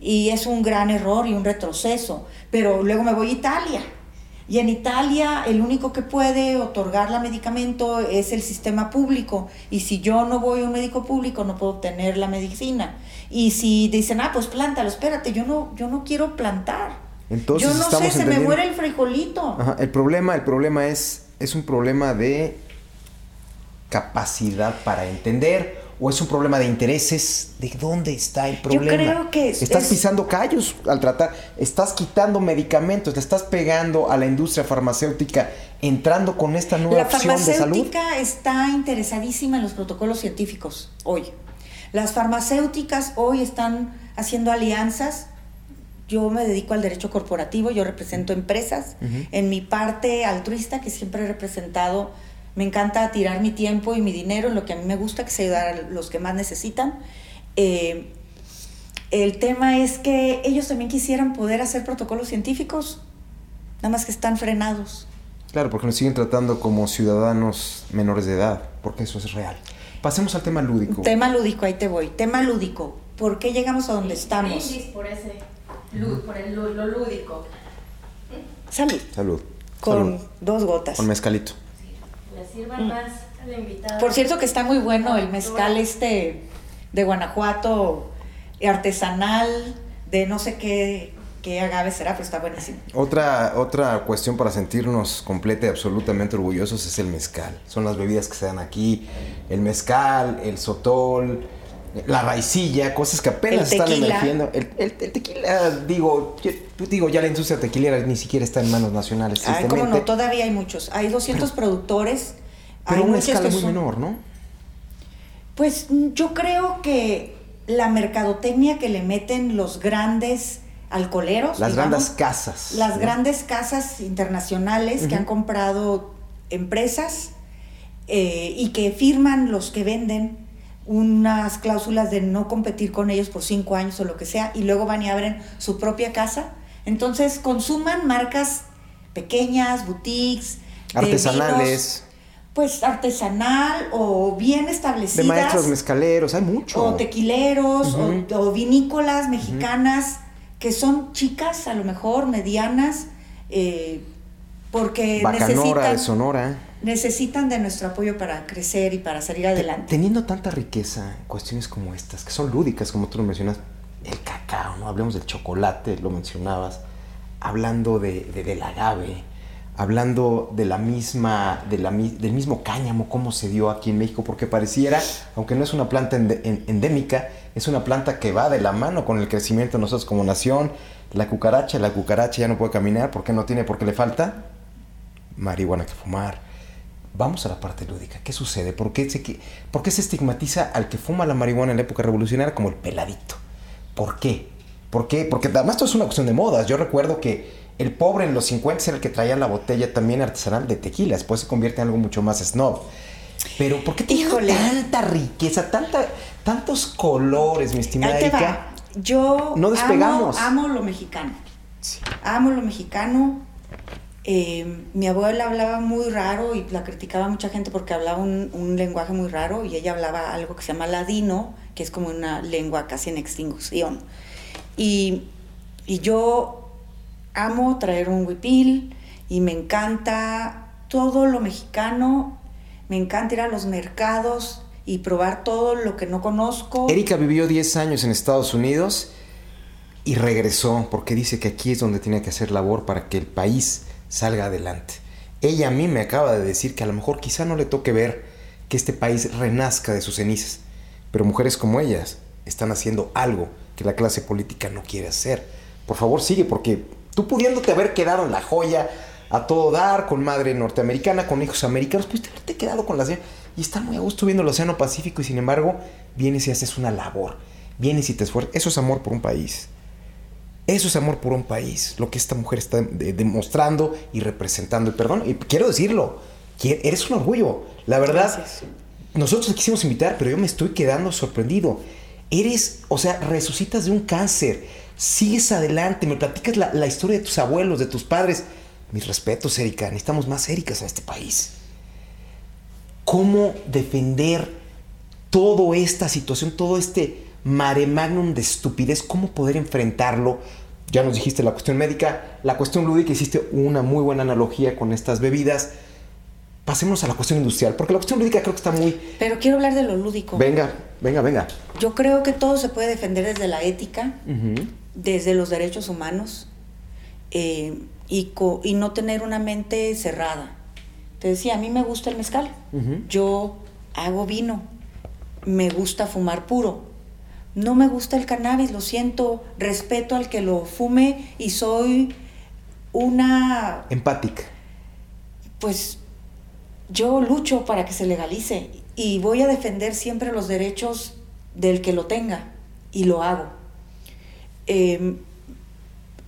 y es un gran error y un retroceso. Pero luego me voy a Italia, Y en Italia el único que puede otorgar la medicamento es el sistema público. Y si yo no voy a un médico público no puedo obtener la medicina. Y si dicen, ah, pues plántalo, espérate, yo no, yo no quiero plantar. Entonces, yo no sé, se me muere el frijolito. Ajá, El problema, el problema es, es un problema de capacidad para entender o es un problema de intereses. ¿De dónde está el problema? creo que es- estás es- pisando callos al tratar, estás quitando medicamentos, le estás pegando a la industria farmacéutica, entrando con esta nueva La opción de salud. farmacéutica está interesadísima en los protocolos científicos hoy. Las farmacéuticas hoy están haciendo alianzas. Yo me dedico al derecho corporativo, yo represento empresas. En mi parte altruista, que siempre he representado, me encanta tirar mi tiempo y mi dinero en lo que a mí me gusta, que es ayudar a los que más necesitan. Eh, el tema es que ellos también quisieran poder hacer protocolos científicos, nada más que están frenados. Claro, porque nos siguen tratando como ciudadanos menores de edad, porque eso es real. Pasemos al tema lúdico. Tema lúdico, ahí te voy. Tema lúdico. ¿Por qué llegamos a donde estamos? Por ese, lú- por el, lo lúdico. Salud. Salud. Con Salud. dos gotas. Con mezcalito. Sirvan más a la invitada. Mm. Por cierto que está muy bueno el mezcal este de Guanajuato, artesanal, de no sé qué, qué agave será, pero está buenísimo. Otra, otra cuestión para sentirnos completa y absolutamente orgullosos es el mezcal. Son las bebidas que se dan aquí. El mezcal, el sotol, la raicilla, cosas que apenas El están emergiendo. El, el- el tequila, digo, yo- digo, ya la industria tequilera ni siquiera está en manos nacionales, Ay, cómo no, todavía hay muchos. Hay 200 productores. Pero una escala muy son- menor, ¿no? Pues mm, yo creo que la mercadotecnia que le meten los grandes alcoholeros. Las digamos, grandes casas. Las ¿no? grandes casas internacionales que han comprado empresas eh, y que firman los que venden unas cláusulas de no competir con ellos por cinco años o lo que sea y luego van y abren su propia casa. Entonces consuman marcas pequeñas, boutiques, Artesanales, pues artesanal o bien de establecidas maestros mezcaleros, hay mucho. o tequileros o- vinícolas mexicanas que son chicas, a lo mejor medianas, eh, porque Bacanora de necesitan, Sonora. necesitan de nuestro apoyo para crecer y para salir adelante. Teniendo tanta riqueza cuestiones como estas, que son lúdicas, como tú lo mencionas, el cacao, ¿no? Hablemos del chocolate, lo mencionabas, hablando de, de- del agave, hablando de la misma, de la, del mismo cáñamo, cómo se dio aquí en México, porque pareciera, aunque no es una planta endémica, es una planta que va de la mano con el crecimiento de nosotros como nación. La cucaracha, la cucaracha ya no puede caminar, ¿por qué no tiene? ¿Por qué le falta? marihuana que fumar. Vamos a la parte lúdica. ¿Qué sucede? ¿Por qué, se, por se estigmatiza al que fuma la marihuana en la época revolucionaria como el peladito? ¿Por qué? ¿Por qué? Porque además esto es una cuestión de modas. Yo recuerdo que el pobre en los 50 era el que traía la botella también artesanal de tequila. Después se convierte en algo mucho más snob. Pero ¿por qué tiene tanta riqueza, tanta, tantos colores, mi estimada Erika? Yo No despegamos. Amo, amo lo mexicano. Sí. Amo lo mexicano. Eh, mi abuela hablaba muy raro y la criticaba mucha gente porque hablaba un, un lenguaje muy raro y ella hablaba algo que se llama ladino, que es como una lengua casi en extinción. Y, y yo amo traer un huipil y me encanta todo lo mexicano, me encanta ir a los mercados y probar todo lo que no conozco. Erika vivió 10 años en Estados Unidos y regresó porque dice que aquí es donde tiene que hacer labor para que el país salga adelante. Ella a mí me acaba de decir que a lo mejor quizá no le toque ver que este país renazca de sus cenizas, pero mujeres como ellas están haciendo algo que la clase política no quiere hacer. Por favor, sigue porque tú pudiéndote haber quedado en la joya a todo dar con madre norteamericana, con hijos americanos, pues haberte quedado con las y estar muy a gusto viendo el Océano Pacífico y sin embargo vienes y haces una labor, vienes y te esfuerzas. Eso es amor por un país. Eso es amor por un país, lo que esta mujer está de- demostrando y representando. Y perdón, y quiero decirlo, eres un orgullo. La verdad, Gracias. nosotros te quisimos invitar, pero yo me estoy quedando sorprendido. Eres, o sea, resucitas de un cáncer, sigues adelante, me platicas la, la historia de tus abuelos, de tus padres. Mis respetos, Erika, necesitamos más Ericas en este país. ¿Cómo defender toda esta situación, todo este mare magnum de estupidez? ¿Cómo poder enfrentarlo ya nos dijiste la cuestión médica, la cuestión lúdica, hiciste una muy buena analogía con estas bebidas. Pasemos a la cuestión industrial, porque la cuestión lúdica creo que está muy... Pero quiero hablar de lo lúdico. Venga, venga, venga. Yo creo que todo se puede defender desde la ética, desde los derechos humanos eh, y, y, no tener una mente cerrada. Te decía, a mí me gusta el mezcal. Yo hago vino. Me gusta fumar puro. No me gusta el cannabis, lo siento. Respeto al que lo fume y soy una... Empática. Pues yo lucho para que se legalice y voy a defender siempre los derechos del que lo tenga y lo hago. Em,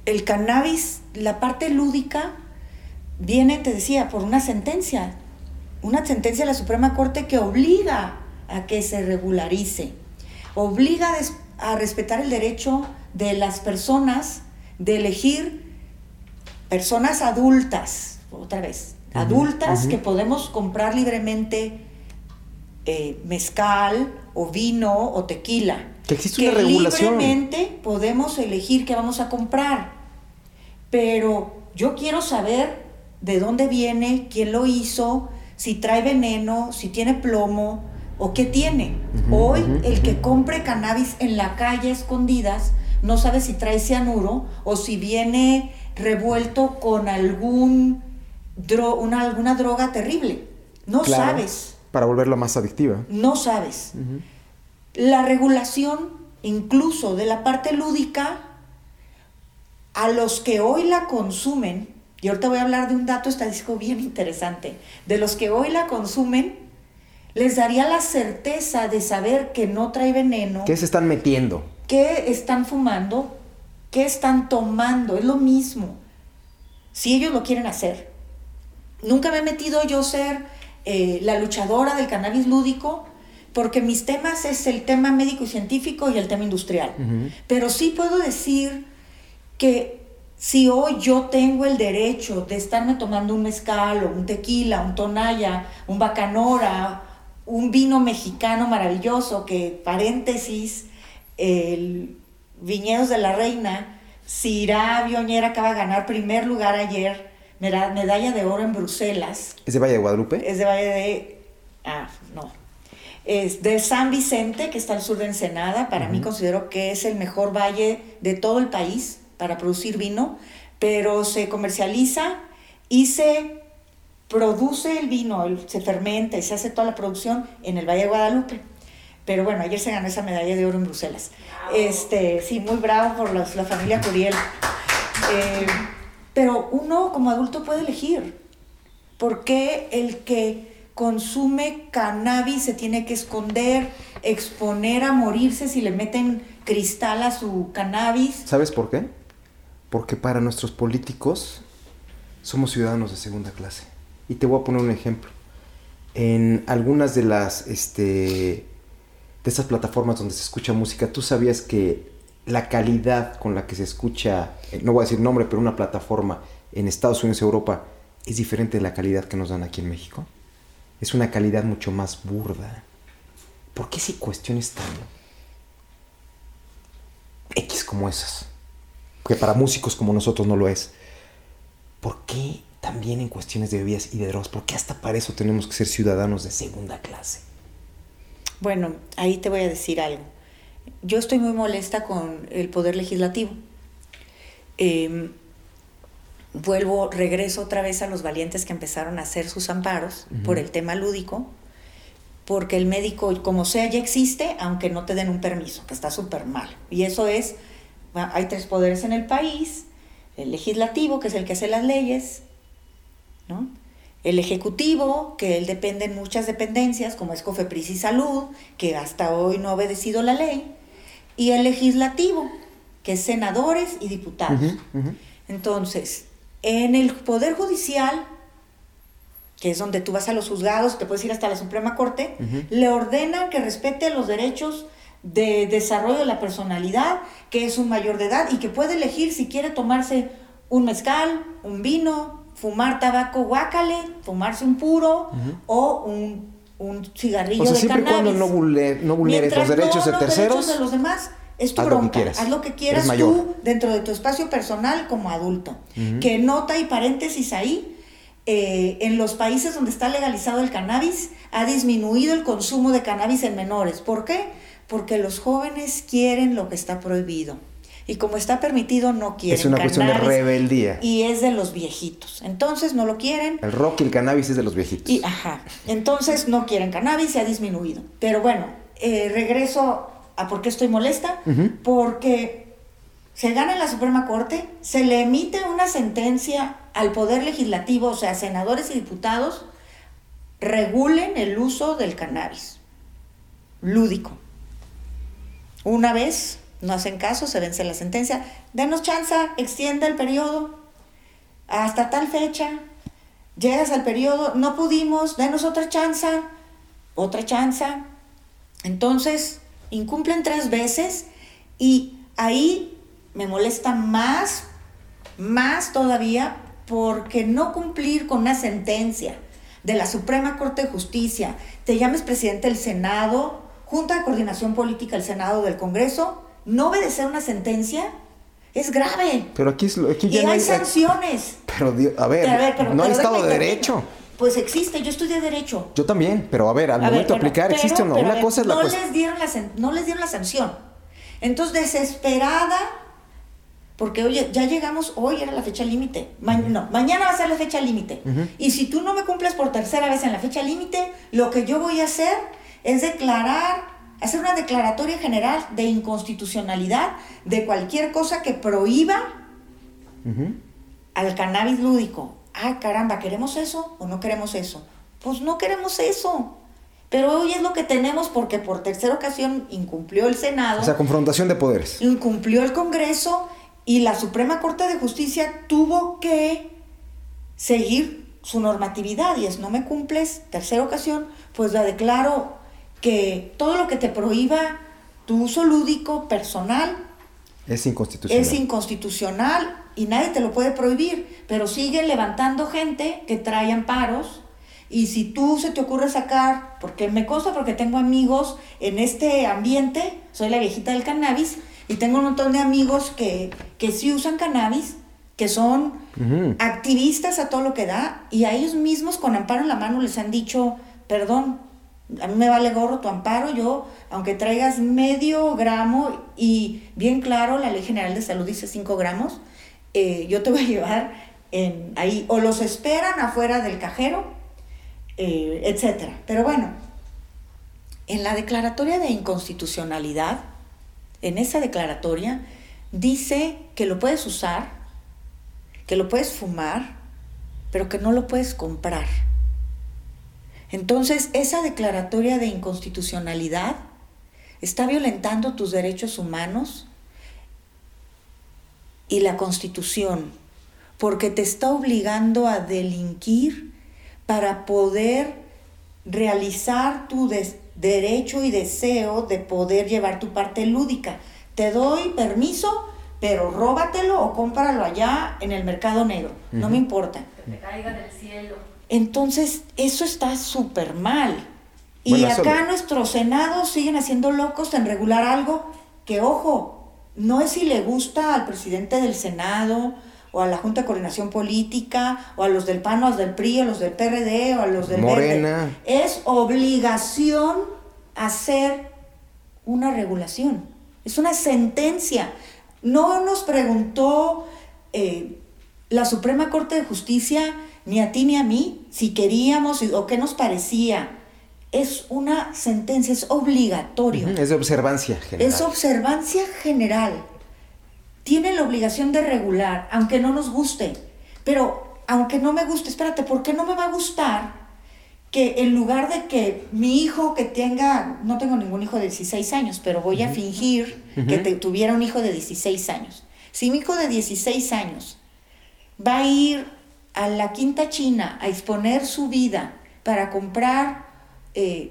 el cannabis, la parte lúdica, viene, te decía, por una sentencia, una sentencia de la Suprema Corte que obliga a que se regularice, obliga a respetar el derecho de las personas de elegir personas adultas, otra vez, adultas que podemos comprar libremente eh, mezcal o vino o tequila. Que existe una regulación. Libremente podemos elegir qué vamos a comprar. Pero yo quiero saber de dónde viene, quién lo hizo, si trae veneno, si tiene plomo o qué tiene. Hoy el que compre cannabis en la calle escondidas no sabe si trae cianuro o si viene revuelto con algún una, alguna droga terrible. No sabes. Para volverlo más adictiva. No sabes. La regulación, incluso de la parte lúdica, a los que hoy la consumen, y ahorita voy a hablar de un dato estadístico bien interesante, de los que hoy la consumen, les daría la certeza de saber que no trae veneno. ¿Qué se están metiendo? ¿Qué están fumando? ¿Qué están tomando? Es lo mismo. Si ellos lo quieren hacer. Nunca me he metido yo ser eh, la luchadora del cannabis lúdico, porque mis temas es el tema médico y científico y el tema industrial. Pero sí puedo decir que si hoy yo tengo el derecho de estarme tomando un mezcal o un tequila, un tonalla, un bacanora, un vino mexicano maravilloso, que paréntesis, el Viñedos de la Reina, Cirá Bioñera acaba de ganar primer lugar ayer medalla de oro en Bruselas. ¿Es de Valle de Guadalupe? Es de Valle de... Ah, no. Es de San Vicente, que está al sur de Ensenada. Para mí considero que es el mejor valle de todo el país para producir vino, pero se comercializa y se produce el vino, se fermenta y se hace toda la producción en el Valle de Guadalupe. Pero bueno, ayer se ganó esa medalla de oro en Bruselas. Este, sí, muy bravo por la familia Curiel. Eh, pero uno como adulto puede elegir. ¿Por qué el que consume cannabis se tiene que esconder, exponer a morirse si le meten cristal a su cannabis? ¿Sabes por qué? Porque para nuestros políticos somos ciudadanos de segunda clase. Y te voy a poner un ejemplo. En algunas de las este, de esas plataformas donde se escucha música, tú sabías que la calidad con la que se escucha, eh, no voy a decir nombre, pero una plataforma en Estados Unidos Europa es diferente de la calidad que nos dan aquí en México. Es una calidad mucho más burda. ¿Por qué si cuestiones tan X como esas? Que para músicos como nosotros no lo es. ¿Por qué también en cuestiones de bebidas y de drogas? ¿Por qué hasta para eso tenemos que ser ciudadanos de segunda clase? Bueno, ahí te voy a decir algo yo estoy muy molesta con el poder legislativo. Em, vuelvo, regreso otra vez a los valientes que empezaron a hacer sus amparos por el tema lúdico, porque el médico, como sea, ya existe, aunque no te den un permiso, que está súper mal. Y eso es, hay tres poderes en el país, el legislativo, que es el que hace las leyes, ¿no? el ejecutivo, que él depende en muchas dependencias, como es Cofepris y Salud, que hasta hoy no ha obedecido la ley, y el legislativo, que es senadores y diputados. Entonces, en el Poder Judicial, que es donde tú vas a los juzgados, te puedes ir hasta la Suprema Corte, le ordenan que respete los derechos de desarrollo de la personalidad, que es un mayor de edad y que puede elegir si quiere tomarse un mezcal, un vino, fumar tabaco guácale, fumarse un puro o un un cigarrillo o sea, siempre cuando no, vulnere, no vulneres los derechos de terceros. Los derechos de los demás, es tu Haz lo que bronca. quieras. Haz lo que quieras mayor. tú dentro de tu espacio personal como adulto. Que nota y paréntesis ahí, eh, en los países donde está legalizado el cannabis, ha disminuido el consumo de cannabis en menores. ¿Por qué? Porque los jóvenes quieren lo que está prohibido. Y como está permitido, no quieren Es una cuestión de rebeldía. Y es de los viejitos. Entonces no lo quieren. El rock y el cannabis es de los viejitos. Y, ajá. Entonces no quieren cannabis, se ha disminuido. Pero bueno, eh, regreso a por qué estoy molesta. Porque se gana en la Suprema Corte, se le emite una sentencia al Poder Legislativo, o sea, senadores y diputados, regulen el uso del cannabis lúdico. Una vez no hacen caso, se vence la sentencia, denos chance, extienda el periodo hasta tal fecha, llegas al periodo, no pudimos, denos otra chance, otra chance. Entonces, incumplen tres veces y ahí me molesta más, más todavía, porque no cumplir con una sentencia de la Suprema Corte de Justicia, te llames presidente del Senado, Junta de Coordinación Política del Senado del Congreso, no obedecer una sentencia es grave. Pero aquí, es lo- aquí ya Y no hay hay... sanciones. Pero, a ver, Pero, a ver, pero- no hay pero Estado de. Derecho. Pues existe, yo estudié Derecho. Yo también, pero a ver, al A momento de aplicar, pero- ¿existe o no? Una ver, cosa es la no cosa. Les dieron la, no les dieron la sanción. Entonces, desesperada, porque oye, ya llegamos, hoy era la fecha límite. Ma- No, mañana va a ser la fecha límite. Y si tú no me cumples por tercera vez en la fecha límite, lo que yo voy a hacer es declarar, hacer una declaratoria general de inconstitucionalidad de cualquier cosa que prohíba al cannabis lúdico. Ah, caramba, ¿queremos eso o no queremos eso? Pues no queremos eso. Pero hoy es lo que tenemos porque por tercera ocasión incumplió el Senado, O sea, confrontación de poderes. incumplió el Congreso y la Suprema Corte de Justicia tuvo que seguir su normatividad y es no me cumples, tercera ocasión, pues la declaro que todo lo que te prohíba tu uso lúdico personal Es inconstitucional. es inconstitucional y nadie te lo puede prohibir, pero siguen levantando gente que trae amparos y si tú se te ocurre sacar, porque me consta porque tengo amigos en este ambiente, soy la viejita del cannabis y tengo un montón de amigos que, que sí usan cannabis, que son activistas a todo lo que da y a ellos mismos con amparo en la mano les han dicho, perdón, a mí me vale gorro tu amparo, yo, aunque traigas medio gramo y bien claro, la Ley General de Salud dice 5 gramos, eh, yo te voy a llevar en, ahí, o los esperan afuera del cajero, eh, etcétera. Pero bueno, en la declaratoria de inconstitucionalidad, en esa declaratoria, dice que lo puedes usar, que lo puedes fumar, pero que no lo puedes comprar. Entonces, esa declaratoria de inconstitucionalidad está violentando tus derechos humanos y la constitución, porque te está obligando a delinquir para poder realizar tu derecho y deseo de poder llevar tu parte lúdica. Te doy permiso, pero róbatelo o cómpralo allá en el mercado negro, no me importa. Que te caiga del cielo. Entonces, eso está súper mal. Y Bueno, acá nuestros senados siguen haciendo locos en regular algo que, ojo, no es si le gusta al presidente del Senado o a la Junta de Coordinación Política o a los del PAN o a los del PRI o a los del PRD o a los del Morena. Verde. Es obligación hacer una regulación. Es una sentencia. No nos preguntó eh, la Suprema Corte de Justicia ni a ti ni a mí si queríamos o qué nos parecía. Es una sentencia, es obligatorio. Es de observancia general. Es observancia general. Tiene la obligación de regular, aunque no nos guste. Pero, aunque no me guste, espérate, ¿por qué no me va a gustar que en lugar de que mi hijo que tenga, no tengo ningún hijo de 16 años, pero voy a fingir que te- tuviera un hijo de 16 años. Si mi hijo de 16 años va a ir a la quinta china a exponer su vida para comprar eh,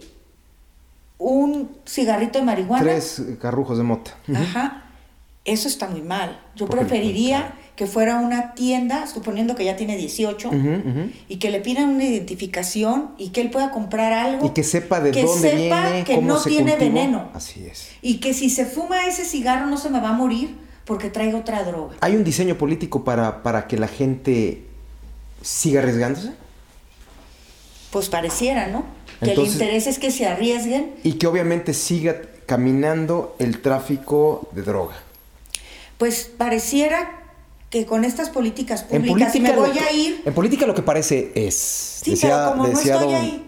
un cigarrito de marihuana, Tres carrujos de mota. Ajá. Eso está muy mal. Yo Porque- preferiría que fuera una tienda, suponiendo que ya tiene 18, Ujú, ujú. y que le pidan una identificación y que él pueda comprar algo. Y que sepa de que dónde sepa viene, que cómo no se tiene cultivó. veneno. Así es. Y que si se fuma ese cigarro no se me va a morir porque traiga otra droga. ¿Hay un diseño político para, para que la gente siga arriesgándose? Pues pareciera, ¿no? Que Entonces- el interés es que se arriesguen. Y que obviamente siga caminando el tráfico de droga. Pues pareciera que con estas políticas En públicas política, me voy que, a ir. en política lo que parece es. Sí, pero como no estoy don- ahí,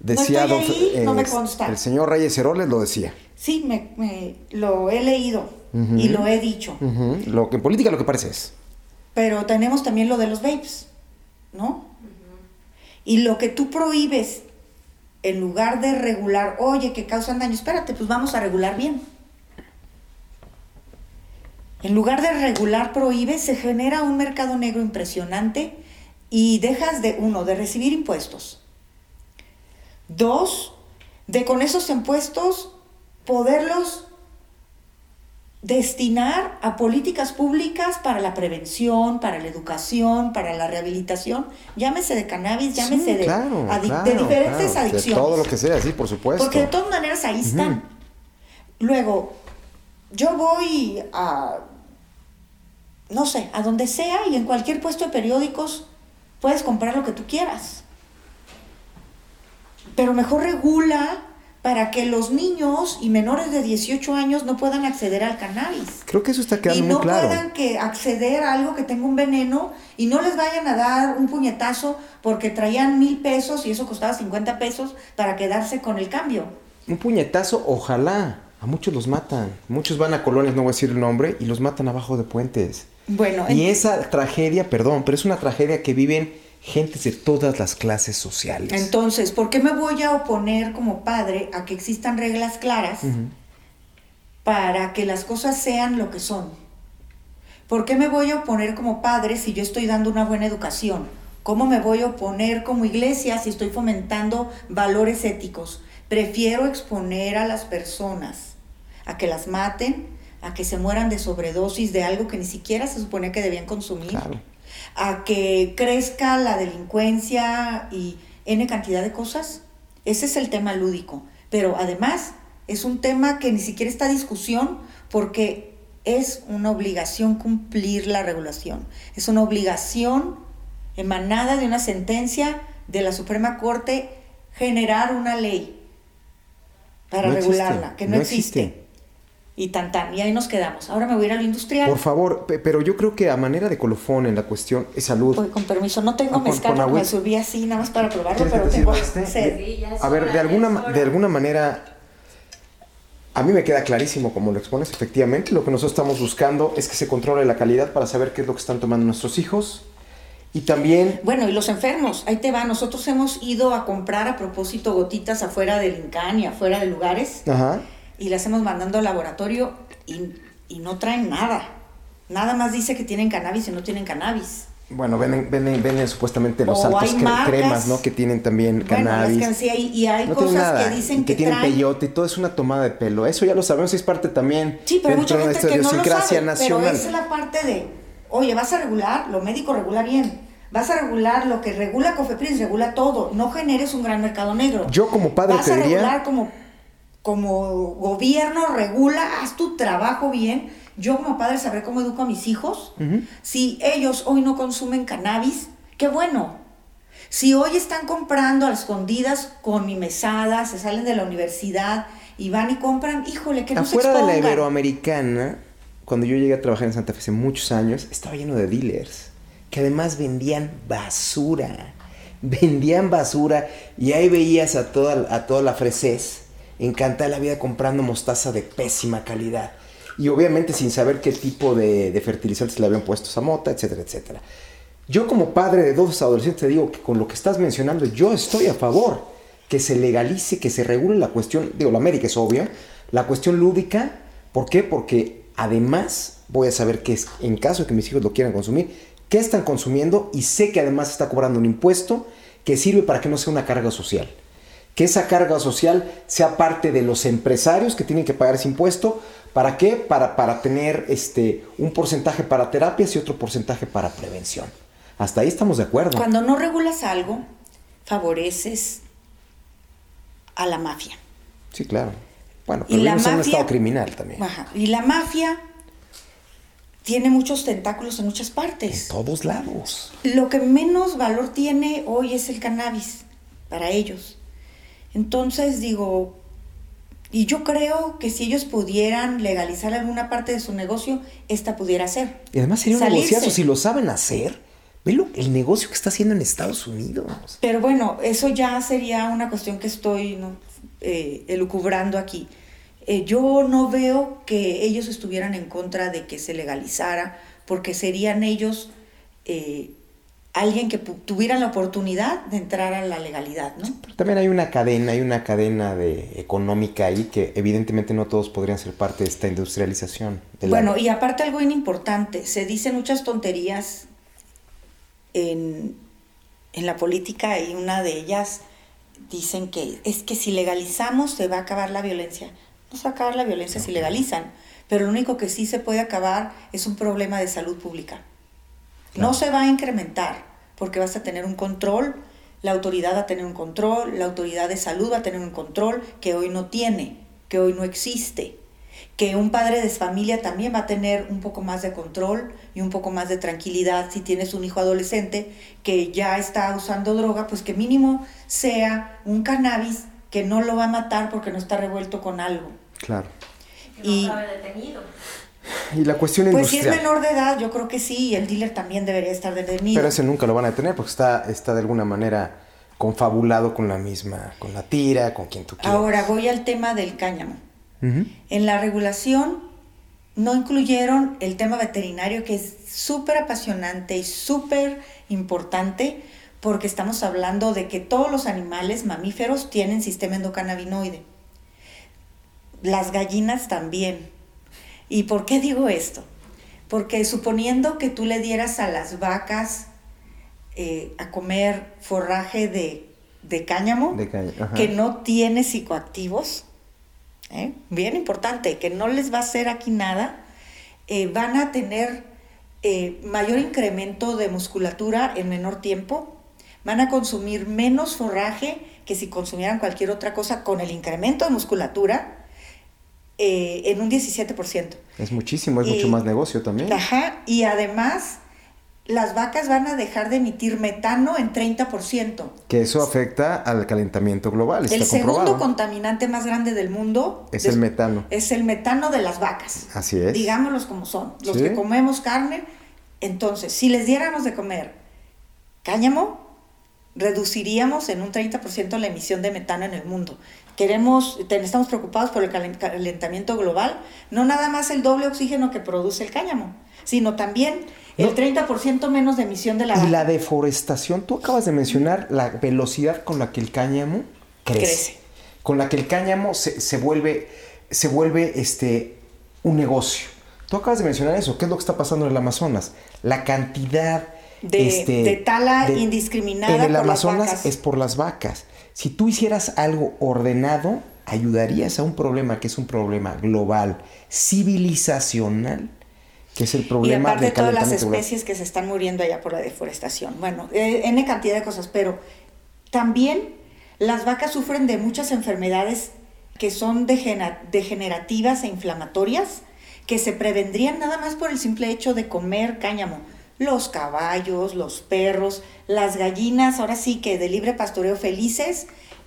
no decía don- no me consta. El señor Reyes Heroles lo decía. Sí, me, me- lo he leído y lo he dicho. Lo que en política lo que parece es. Pero tenemos también lo de los vapes, ¿no? Y lo que tú prohíbes, en lugar de regular, oye, que causan daño, espérate, pues vamos a regular bien. En lugar de regular, prohíbes, se genera un mercado negro impresionante y dejas de, uno, de recibir impuestos. Dos, de con esos impuestos poderlos destinar a políticas públicas para la prevención, para la educación, para la rehabilitación, llámese de cannabis, llámese Sí, de, claro, claro, de diferentes claro, adicciones. De todo lo que sea, sí, por supuesto. Porque de todas maneras ahí están. Luego, yo voy a, no sé, a donde sea y en cualquier puesto de periódicos puedes comprar lo que tú quieras. Pero mejor regula para que los niños y menores de 18 años no puedan acceder al cannabis. Creo que eso está quedando y no muy claro. puedan que acceder a algo que tenga un veneno y no les vayan a dar un puñetazo porque traían mil pesos y eso costaba 50 pesos para quedarse con el cambio. Un puñetazo, ojalá. A muchos los matan. Muchos van a colonias, no voy a decir el nombre, y los matan abajo de puentes. Bueno, Y esa tragedia, perdón, pero es una tragedia que viven gentes de todas las clases sociales. entonces, ¿por qué me voy a oponer como padre a que existan reglas claras para que las cosas sean lo que son? ¿Por qué me voy a oponer como padre si yo estoy dando una buena educación? ¿Cómo me voy a oponer como iglesia si estoy fomentando valores éticos? Prefiero exponer a las personas a que las maten, a que se mueran de sobredosis de algo que ni siquiera se supone que debían consumir, Claro. A que crezca la delincuencia y N cantidad de cosas. Ese es el tema lúdico. Pero además es un tema que ni siquiera está a discusión porque es una obligación cumplir la regulación. Es una obligación emanada de una sentencia de la Suprema Corte generar una ley para No existe, regularla, que no, no existe. existe. Y tan tan, y ahí nos quedamos. Ahora me voy a ir a lo industrial. Por favor, pe- pero yo creo que a manera de colofón en la cuestión es salud. Voy, con permiso, no tengo Ah, mezcal, me subí así nada más para probarlo, ¿Quieres que pero te tengo este? sed. Sí, ya A ver, de alguna, de alguna manera, a mí me queda clarísimo como lo expones, efectivamente, lo que nosotros estamos buscando es que se controle la calidad para saber qué es lo que están tomando nuestros hijos. Y también, Bueno, y los enfermos, ahí te va. Nosotros hemos ido a comprar a propósito gotitas afuera del Incán y afuera de lugares ajá, y las hemos mandando al laboratorio y, y no traen nada. Nada más dice que tienen cannabis y no tienen cannabis. bueno, venden, venden, venden supuestamente los O altos cre- marcas. cremas, ¿no? Que tienen también Bueno, cannabis. es que sí hay, y hay no tienen cosas nada, que dicen y que, tienen traen. peyote y todo es una tomada de pelo. Eso ya lo sabemos, es parte también Sí, pero hay mucha dentro de gente nuestra que no idiosincrasia sabe. nacional. Pero esa es la parte de, oye, vas a regular, lo médico regula bien. Vas a regular lo que regula Cofepris, regula todo. No generes un gran mercado negro. Yo como padre vas te a regular como, como gobierno, regula, haz tu trabajo bien. Yo como padre sabré cómo educo a mis hijos. Si ellos hoy no consumen cannabis, qué bueno. Si hoy están comprando a las escondidas con mi mesada, se salen de la universidad y van y compran, híjole, que no Afuera se de la. Iberoamericana, cuando yo llegué a trabajar en Santa Fe hace muchos años, estaba lleno de dealers que además vendían basura. Vendían basura y ahí veías a toda, a toda la fresez encantada la vida comprando mostaza de pésima calidad. Y obviamente sin saber qué tipo de, fertilizantes le habían puesto esa mota, etcétera, etcétera. Yo como padre de dos adolescentes te digo que con lo que estás mencionando yo estoy a favor que se legalice, que se regule la cuestión, digo, la médica es obvia, la cuestión lúdica, ¿por qué? Porque además voy a saber que es, en caso de que mis hijos lo quieran consumir, qué están consumiendo y sé que además está cobrando un impuesto que sirve para que no sea una carga social. Que esa carga social sea parte de los empresarios que tienen que pagar ese impuesto. ¿Para qué? Para, para tener este, un porcentaje para terapias y otro porcentaje para prevención. Hasta ahí estamos de acuerdo. Cuando no regulas algo, favoreces a la mafia. Sí, claro. Bueno, Y pero la vivimos en un mafia- estado criminal también. Ajá. Y la mafia tiene muchos tentáculos en muchas En partes. todos lados. Lo que menos valor tiene hoy es el cannabis para ellos. Entonces digo, y yo creo que si ellos pudieran legalizar alguna parte de su negocio, esta pudiera ser. Y además sería un negociazo si lo saben hacer. Ve lo- el negocio que está haciendo en Estados Unidos. Pero bueno, eso ya sería una cuestión que estoy ¿no? eh, elucubrando aquí. Eh, yo no veo que ellos estuvieran en contra de que se legalizara, porque serían ellos eh, alguien que tuvieran la oportunidad de entrar a la legalidad, ¿no? Pero también hay una cadena, hay una cadena de económica ahí que evidentemente no todos podrían ser parte de esta industrialización. de la- Bueno, y aparte algo bien importante, se dicen muchas tonterías en, en la política y una de ellas dicen que es que si legalizamos se va a acabar la violencia. No se va a acabar la violencia si legalizan, pero lo único que sí se puede acabar es un problema de salud pública. Claro. No se va a incrementar porque vas a tener un control, la autoridad va a tener un control, la autoridad de salud va a tener un control que hoy no tiene, que hoy no existe que un padre de familia también va a tener un poco más de control y un poco más de tranquilidad si tienes un hijo adolescente que ya está usando droga, pues que mínimo sea un cannabis que no lo va a matar porque no está revuelto con algo. Claro. Que Y- no sabe detenido. Y la cuestión Pues si es industrial. menor de edad, yo creo que sí, y el dealer también debería estar detenido. Pero ese nunca lo van a detener porque está, está de alguna manera confabulado con la misma, con la tira, con quien tú quieras. Ahora voy al tema del cáñamo. En la regulación no incluyeron el tema veterinario, que es súper apasionante y súper importante, porque estamos hablando de que todos los animales mamíferos tienen sistema endocannabinoide. Las gallinas también. ¿Y por qué digo esto? Porque suponiendo que tú le dieras a las vacas eh, a comer forraje de, de cáñamo, De caña, ajá. que no tiene psicoactivos, ¿eh? bien importante, que no les va a hacer aquí nada, eh, van a tener mayor incremento de musculatura en menor tiempo, van a consumir menos forraje que si consumieran cualquier otra cosa con el incremento de musculatura eh, en un 17%. Es muchísimo, es Y- mucho más negocio también. Ajá, y además las vacas van a dejar de emitir metano en 30%. Que eso afecta al calentamiento global, está El segundo comprobado. contaminante más grande del mundo Es el metano. Es el metano de las vacas. Así es. Digámoslos como son. Los Sí. que comemos carne, entonces, si les diéramos de comer cáñamo, reduciríamos en un 30% la emisión de metano en el mundo. Queremos, estamos preocupados por el calen- calentamiento global, no nada más el doble oxígeno que produce el cáñamo, sino también el No. 30% menos de emisión de la Y la deforestación, tú acabas de mencionar la velocidad con la que el cáñamo crece. Crece. Con la que el cáñamo se, se vuelve, se vuelve este, un negocio. Tú acabas de mencionar eso. ¿Qué es lo que está pasando en el Amazonas? La cantidad De- este, de tala indiscriminada en el por las Amazonas vacas. es por las vacas. Si tú hicieras algo ordenado, ayudarías a un problema que es un problema global, civilizacional, que es el Y problema aparte del todas las global. especies que se están muriendo allá por la deforestación. Bueno, eh, N cantidad de cosas, pero también las vacas sufren de muchas enfermedades que son degenerativas e inflamatorias que se prevendrían nada más por el simple hecho de comer cáñamo. Los caballos, los perros, las gallinas, ahora sí que de libre pastoreo felices,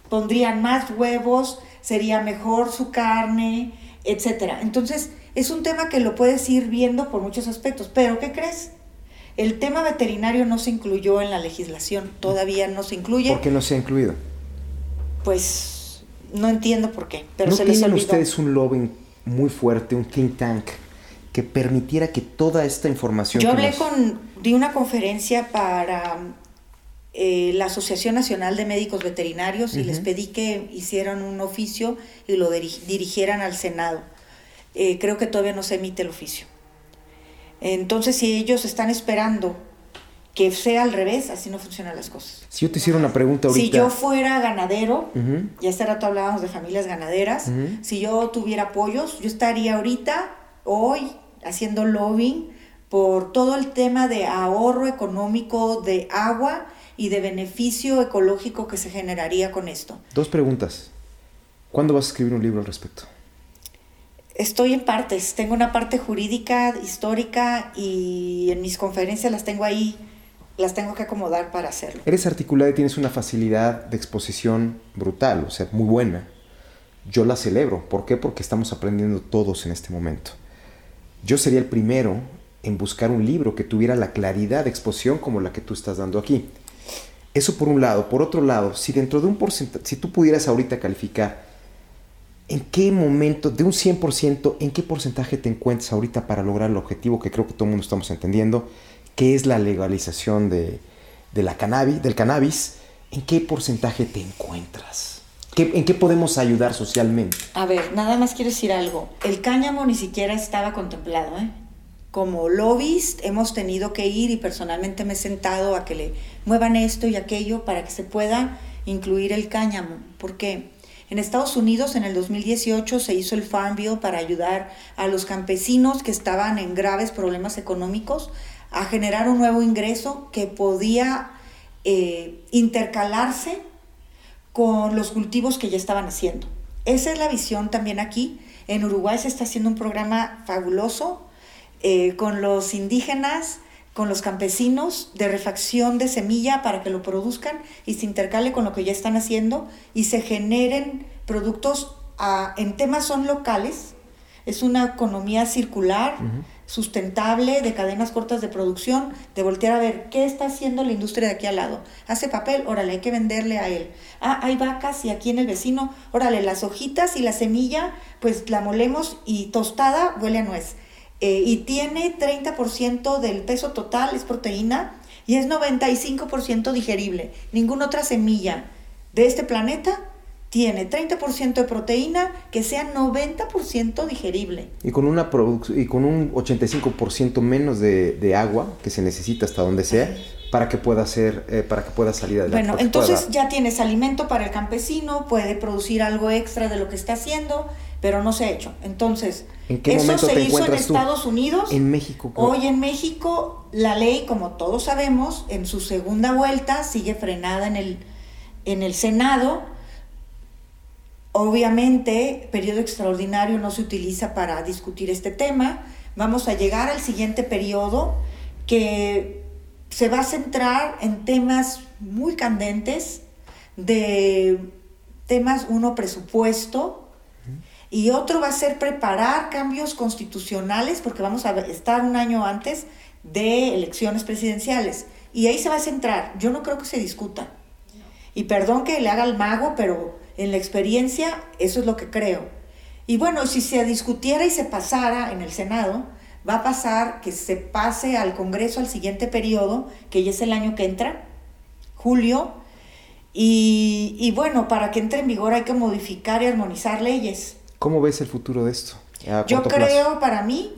pondrían más huevos, sería mejor su carne, etcétera. Entonces, es un tema que lo puedes ir viendo por muchos aspectos, pero ¿qué crees? El tema veterinario no se incluyó en la legislación, todavía no se incluye. ¿Por qué no se ha incluido? Pues no entiendo por qué, pero ¿No se les tienen olvidó. ustedes un lobbying muy fuerte, un think tank, que permitiera que toda esta información... Yo hablé nos- con, di una conferencia para eh, la Asociación Nacional de Médicos Veterinarios y les pedí que hicieran un oficio y lo diri- dirigieran al Senado. Eh, creo que todavía no se emite el oficio. Entonces, si ellos están esperando que sea al revés, así no funcionan las cosas. Si yo te hiciera una pregunta ahorita. Si yo fuera ganadero, ya hace rato hablábamos de familias ganaderas, si yo tuviera pollos, yo estaría ahorita, hoy, haciendo lobbying por todo el tema de ahorro económico de agua y de beneficio ecológico que se generaría con esto. Dos preguntas. ¿Cuándo vas a escribir un libro al respecto? Estoy en partes, tengo una parte jurídica, histórica y en mis conferencias las tengo ahí, las tengo que acomodar para hacerlo. Eres articulada y tienes una facilidad de exposición brutal, o sea, muy buena. Yo la celebro. ¿Por qué? Porque estamos aprendiendo todos en este momento. Yo sería el primero en buscar un libro que tuviera la claridad de exposición como la que tú estás dando aquí. Eso por un lado. Por otro lado, si dentro de un porcentaje, si tú pudieras ahorita calificar, ¿en qué momento, de un 100%, en qué porcentaje te encuentras ahorita para lograr el objetivo que creo que todo el mundo estamos entendiendo, que es la legalización de, de la cannabis, del cannabis? ¿En qué porcentaje te encuentras? ¿Qué- ¿En qué podemos ayudar socialmente? A ver, nada más quiero decir algo. El cáñamo ni siquiera estaba contemplado, ¿eh? Como lobbyist hemos tenido que ir y personalmente me he sentado a que le muevan esto y aquello para que se pueda incluir el cáñamo. Porque en Estados Unidos en el 2018 se hizo el Farm Bill para ayudar a los campesinos que estaban en graves problemas económicos a generar un nuevo ingreso que podía eh, intercalarse con los cultivos que ya estaban haciendo. Esa es la visión también aquí. En Uruguay se está haciendo un programa fabuloso eh, con los indígenas, con los campesinos de refacción de semilla para que lo produzcan y se intercale con lo que ya están haciendo y se generen productos ah, en temas son locales. Es una economía circular, sustentable, de cadenas cortas de producción, de voltear a ver qué está haciendo la industria de aquí al lado. Hace papel, órale, hay que venderle a él. Ah, hay vacas y aquí en el vecino, órale, las hojitas y la semilla, pues la molemos y tostada huele a nuez. Eh, y tiene 30% del peso total, es proteína, y es 95% digerible. Ninguna otra semilla de este planeta tiene 30% de proteína que sea 90% digerible. Y con, una y con un 85% menos de, de agua que se necesita hasta donde sea para que pueda ser, eh, para que pueda salir adelante. Bueno, entonces ya tienes alimento para el campesino, puede producir algo extra de lo que está haciendo, pero no se ha hecho. Entonces, ¿En qué eso se hizo en tú? Estados Unidos. En México. ¿cómo? Hoy en México, la ley, como todos sabemos, en su segunda vuelta sigue frenada en el, en el Senado. Obviamente, periodo extraordinario no se utiliza para discutir este tema. Vamos a llegar al siguiente periodo que se va a centrar en temas muy candentes, de temas, uno, presupuesto, y otro va a ser preparar cambios constitucionales, porque vamos a estar un año antes de elecciones presidenciales. Y ahí se va a centrar. Yo no creo que se discuta. Y perdón que le haga al mago, pero en la experiencia eso es lo que creo. Y bueno, si se discutiera y se pasara en el Senado, va a pasar que se pase al Congreso al siguiente periodo, que ya es el año que entra, julio. Y, y bueno, para que entre en vigor hay que modificar y armonizar leyes. ¿Cómo ves el futuro de esto? A Yo plazo. creo para mí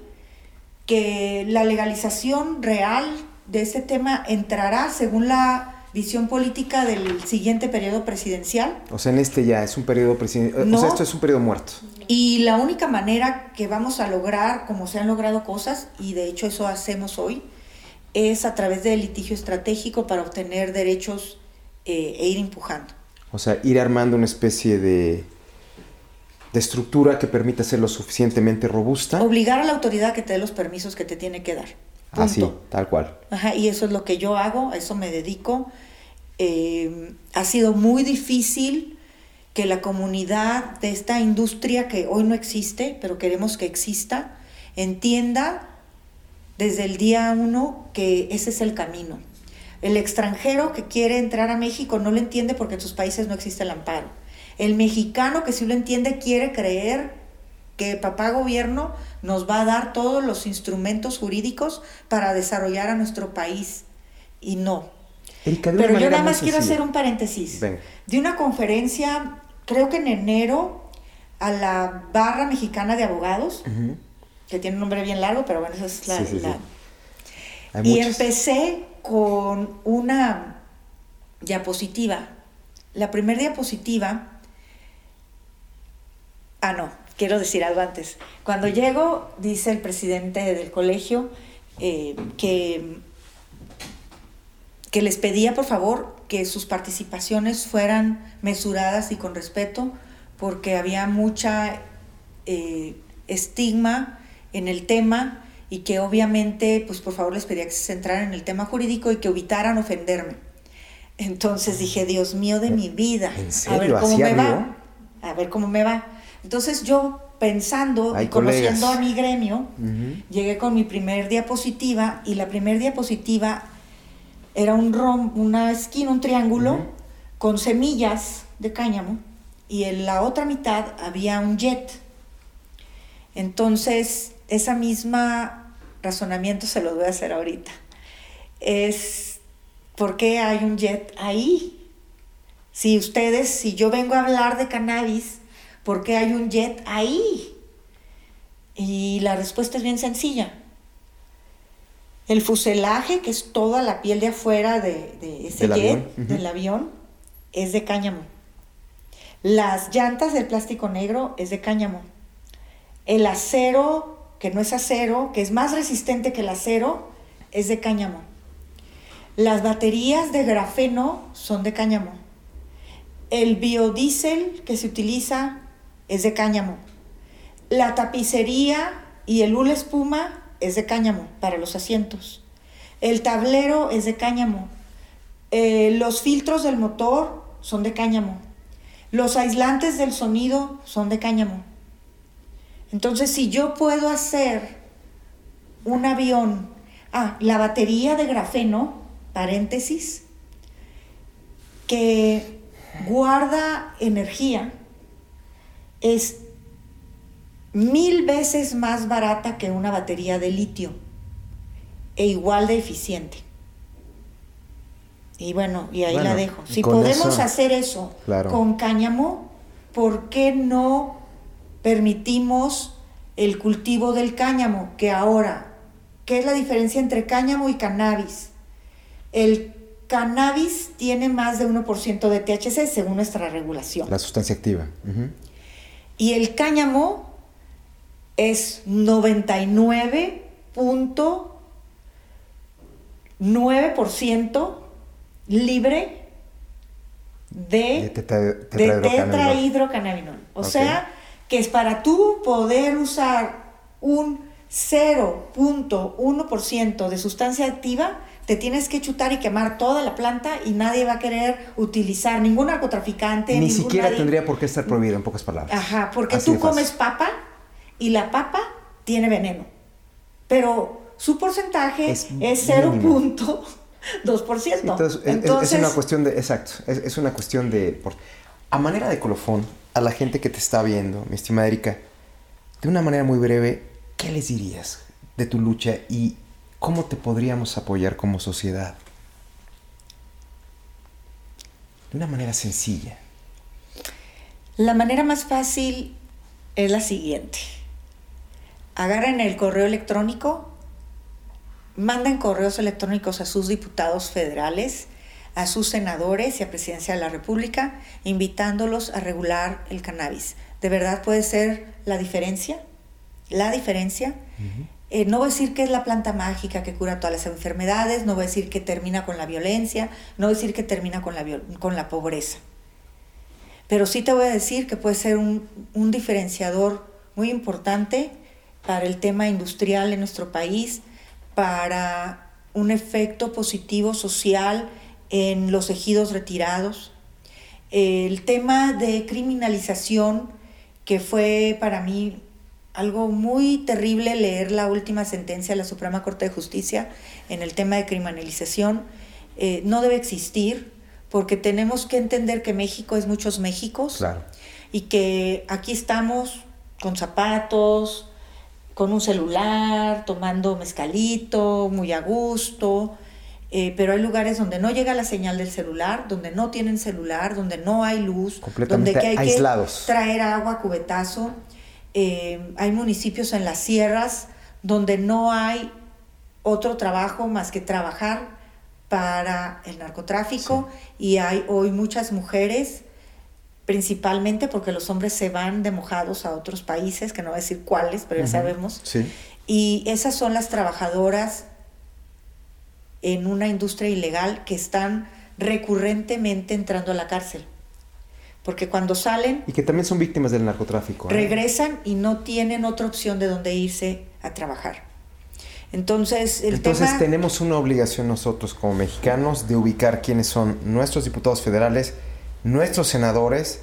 que la legalización real de este tema entrará según la visión política del siguiente periodo presidencial. O sea, en este ya es un periodo presidencial. O No. sea, esto es un periodo muerto. Y la única manera que vamos a lograr, como se han logrado cosas, y de hecho eso hacemos hoy, es a través del litigio estratégico para obtener derechos eh, e ir empujando. O sea, ir armando una especie de, de estructura que permita ser lo suficientemente robusta. Obligar a la autoridad a que te dé los permisos que te tiene que dar. Así, tal cual. Ajá, y eso es lo que yo hago, a eso me dedico. Eh, ha sido muy difícil que la comunidad de esta industria que hoy no existe, pero queremos que exista, entienda desde el día uno que ese es el camino. El extranjero que quiere entrar a México no lo entiende porque en sus países no existe el amparo. El mexicano que sí lo entiende quiere creer que papá gobierno nos va a dar todos los instrumentos jurídicos para desarrollar a nuestro país. Y no. Erika, Pero yo nada más quiero hacer un paréntesis. Venga. De una conferencia, creo que en enero, a la Barra Mexicana de Abogados, que tiene un nombre bien largo, pero bueno, esa es la... Sí, la- y empecé con una diapositiva. La primera diapositiva, ah, no, quiero decir algo antes. Cuando llego, dice el presidente del colegio eh, que, que les pedía, por favor, que sus participaciones fueran mesuradas y con respeto, porque había mucha eh, estigma en el tema y que obviamente, pues por favor les pedía que se centraran en el tema jurídico y que evitaran ofenderme. Entonces dije, Dios mío de mi vida, a ver cómo me va, a ver cómo me va. Entonces yo pensando y conociendo a mi gremio, llegué con mi primer diapositiva y la primer diapositiva era un rom, una esquina, un triángulo con semillas de cáñamo y en la otra mitad había un jet. Entonces, esa misma razonamiento se lo voy a hacer ahorita. Es, ¿por qué hay un jet ahí? Si ustedes, si yo vengo a hablar de cannabis, ¿por qué hay un jet ahí? Y la respuesta es bien sencilla. El fuselaje, que es toda la piel de afuera de, ese jet, del avión, es de cáñamo. Las llantas del plástico negro es de cáñamo. El acero, que no es acero, que es más resistente que el acero, es de cáñamo. Las baterías de grafeno son de cáñamo. El biodiesel que se utiliza es de cáñamo. La tapicería y el hula espuma es de cáñamo para los asientos. El tablero es de cáñamo. Eh, los filtros del motor son de cáñamo. Los aislantes del sonido son de cáñamo. Entonces, si yo puedo hacer un avión, ah, la batería de grafeno, paréntesis, que guarda energía, es mil veces más barata que una batería de litio e igual de eficiente. Y bueno, y ahí la dejo. Si podemos hacer eso con cáñamo, ¿por qué no permitimos el cultivo del cáñamo? Que ahora, ¿qué es la diferencia entre cáñamo y cannabis? El cannabis tiene más de 1% de THC según nuestra regulación. La sustancia activa. Y el cáñamo es 99.9% libre de, tetrahidrocannabinol. O sea, que es para tú poder usar un 0.1% de sustancia activa, te tienes que chutar y quemar toda la planta y nadie va a querer utilizar ningún narcotraficante. Ni siquiera tendría por qué estar prohibido, en pocas palabras. Ajá, porque tú comes papa y la papa tiene veneno. Pero su porcentaje es, es 0.1%. 2%. Entonces, Es, una cuestión de, exacto, es, una cuestión de, a manera de colofón, a la gente que te está viendo, mi estimada Erika, de una manera muy breve, ¿qué les dirías de tu lucha y cómo te podríamos apoyar como sociedad? De una manera sencilla. La manera más fácil es la siguiente. Agarren el correo electrónico manden correos electrónicos a sus diputados federales, a sus senadores y a Presidencia de la República, invitándolos a regular el cannabis. ¿De verdad puede ser la diferencia? La diferencia. Eh, no voy a decir que es la planta mágica que cura todas las enfermedades, no voy a decir que termina con la violencia, no voy a decir que termina con la, con la pobreza. Pero sí te voy a decir que puede ser un, un diferenciador muy importante para el tema industrial en nuestro país, para un efecto positivo social en los ejidos retirados. El tema de criminalización, que fue para mí algo muy terrible leer la última sentencia de la Suprema Corte de Justicia en el tema de criminalización, eh, no debe existir porque tenemos que entender que México es muchos Méxicos y que aquí estamos con zapatos, con un celular, tomando mezcalito, muy a gusto, eh, pero hay lugares donde no llega la señal del celular, donde no tienen celular, donde no hay luz, donde hay que traer agua cubetazo. Eh, hay municipios en las sierras donde no hay otro trabajo más que trabajar para el narcotráfico y hay hoy muchas mujeres, principalmente porque los hombres se van de mojados a otros países, que no voy a decir cuáles, pero ya sabemos. Sí. Y esas son las trabajadoras en una industria ilegal que están recurrentemente entrando a la cárcel. Porque cuando salen, Y que también son víctimas del narcotráfico. ¿eh? regresan y no tienen otra opción de donde irse a trabajar. Entonces, el Entonces tema... tenemos una obligación nosotros como mexicanos de ubicar quiénes son nuestros diputados federales, nuestros senadores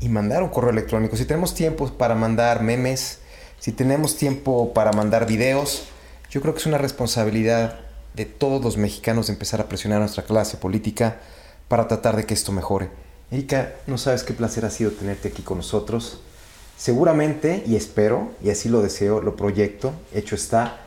y mandar un correo electrónico. Si tenemos tiempo para mandar memes, si tenemos tiempo para mandar videos, yo creo que es una responsabilidad de todos los mexicanos de empezar a presionar a nuestra clase política para tratar de que esto mejore. Erika, no sabes qué placer ha sido tenerte aquí con nosotros. Seguramente, y espero, y así lo deseo, lo proyecto, hecho está.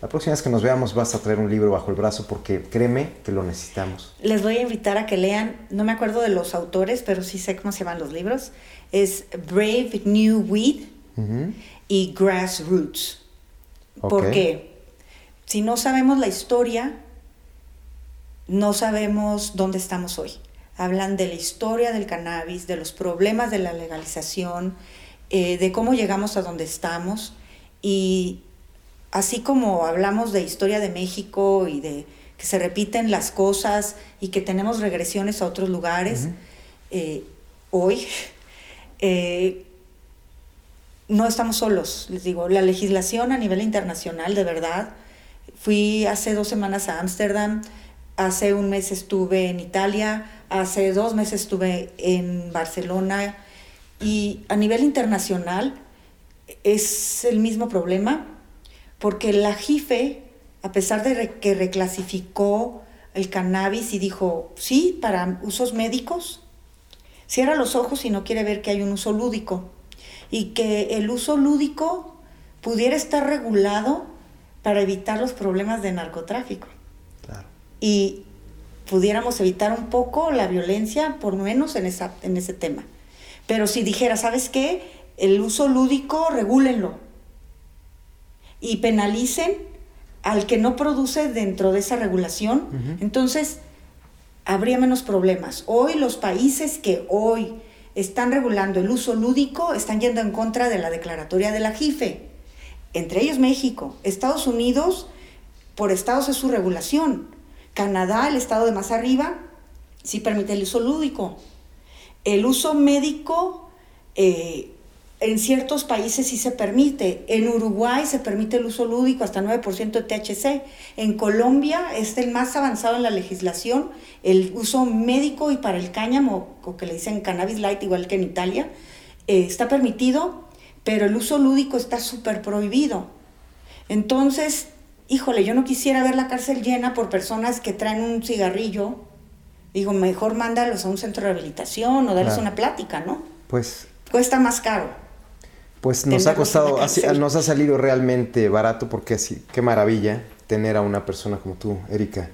La próxima vez que nos veamos vas a traer un libro bajo el brazo porque créeme que lo necesitamos. Les voy a invitar a que lean, no me acuerdo de los autores, pero sí sé cómo se llaman los libros. Es Brave New Weed y Grassroots. Ok. Porque si no sabemos la historia, no sabemos dónde estamos hoy. Hablan de la historia del cannabis, de los problemas de la legalización, eh, de cómo llegamos a donde estamos. Y así como hablamos de historia de México y de que se repiten las cosas y que tenemos regresiones a otros lugares, eh, hoy eh, no estamos solos. Les digo, la legislación a nivel internacional, de verdad. Fui hace dos semanas a Ámsterdam, hace un mes estuve en Italia, hace dos meses estuve en Barcelona y a nivel internacional es el mismo problema porque la JIFE, a pesar de que reclasificó el cannabis y dijo, sí, para usos médicos, cierra los ojos y no quiere ver que hay un uso lúdico y que el uso lúdico pudiera estar regulado para evitar los problemas de narcotráfico Claro. y pudiéramos evitar un poco la violencia, por lo menos en, esa, en ese tema. Pero si dijera, ¿sabes qué? El uso lúdico, regúlenlo y penalicen al que no produce dentro de esa regulación, entonces habría menos problemas. Hoy los países que hoy están regulando el uso lúdico están yendo en contra de la declaratoria de la JIFE, entre ellos México, Estados Unidos, por estados es su regulación. Canadá, el estado de más arriba, sí permite el uso lúdico. El uso médico eh, en ciertos países sí se permite. En Uruguay se permite el uso lúdico hasta 9% de THC. En Colombia es el más avanzado en la legislación. El uso médico y para el cáñamo, o que le dicen cannabis light, igual que en Italia, eh, está permitido, pero el uso lúdico está súper prohibido. Entonces, híjole, yo no quisiera ver la cárcel llena por personas que traen un cigarrillo. Digo, mejor mándalos a un centro de rehabilitación o darles Claro. una plática, ¿no? Pues, Cuesta más caro. pues nos ha costado, así- nos ha salido realmente barato porque así, qué maravilla tener a una persona como tú, Erika.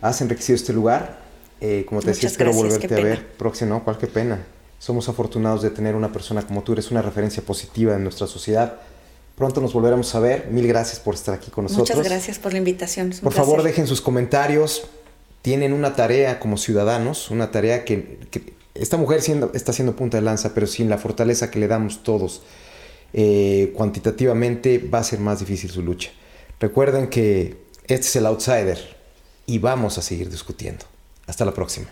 Has enriquecido este lugar. Eh, como te decía, espero volverte a ver próximo. No, cuál qué pena. Somos afortunados de tener una persona como tú. Eres una referencia positiva en nuestra sociedad. Pronto nos volveremos a ver. Mil gracias por estar aquí con nosotros. Muchas gracias por la invitación. Por favor, dejen sus comentarios. Tienen una tarea como ciudadanos, una tarea que, que esta mujer siendo, está haciendo punta de lanza, pero sin la fortaleza que le damos todos eh, cuantitativamente va a ser más difícil su lucha. Recuerden que este es el outsider y vamos a seguir discutiendo. Hasta la próxima.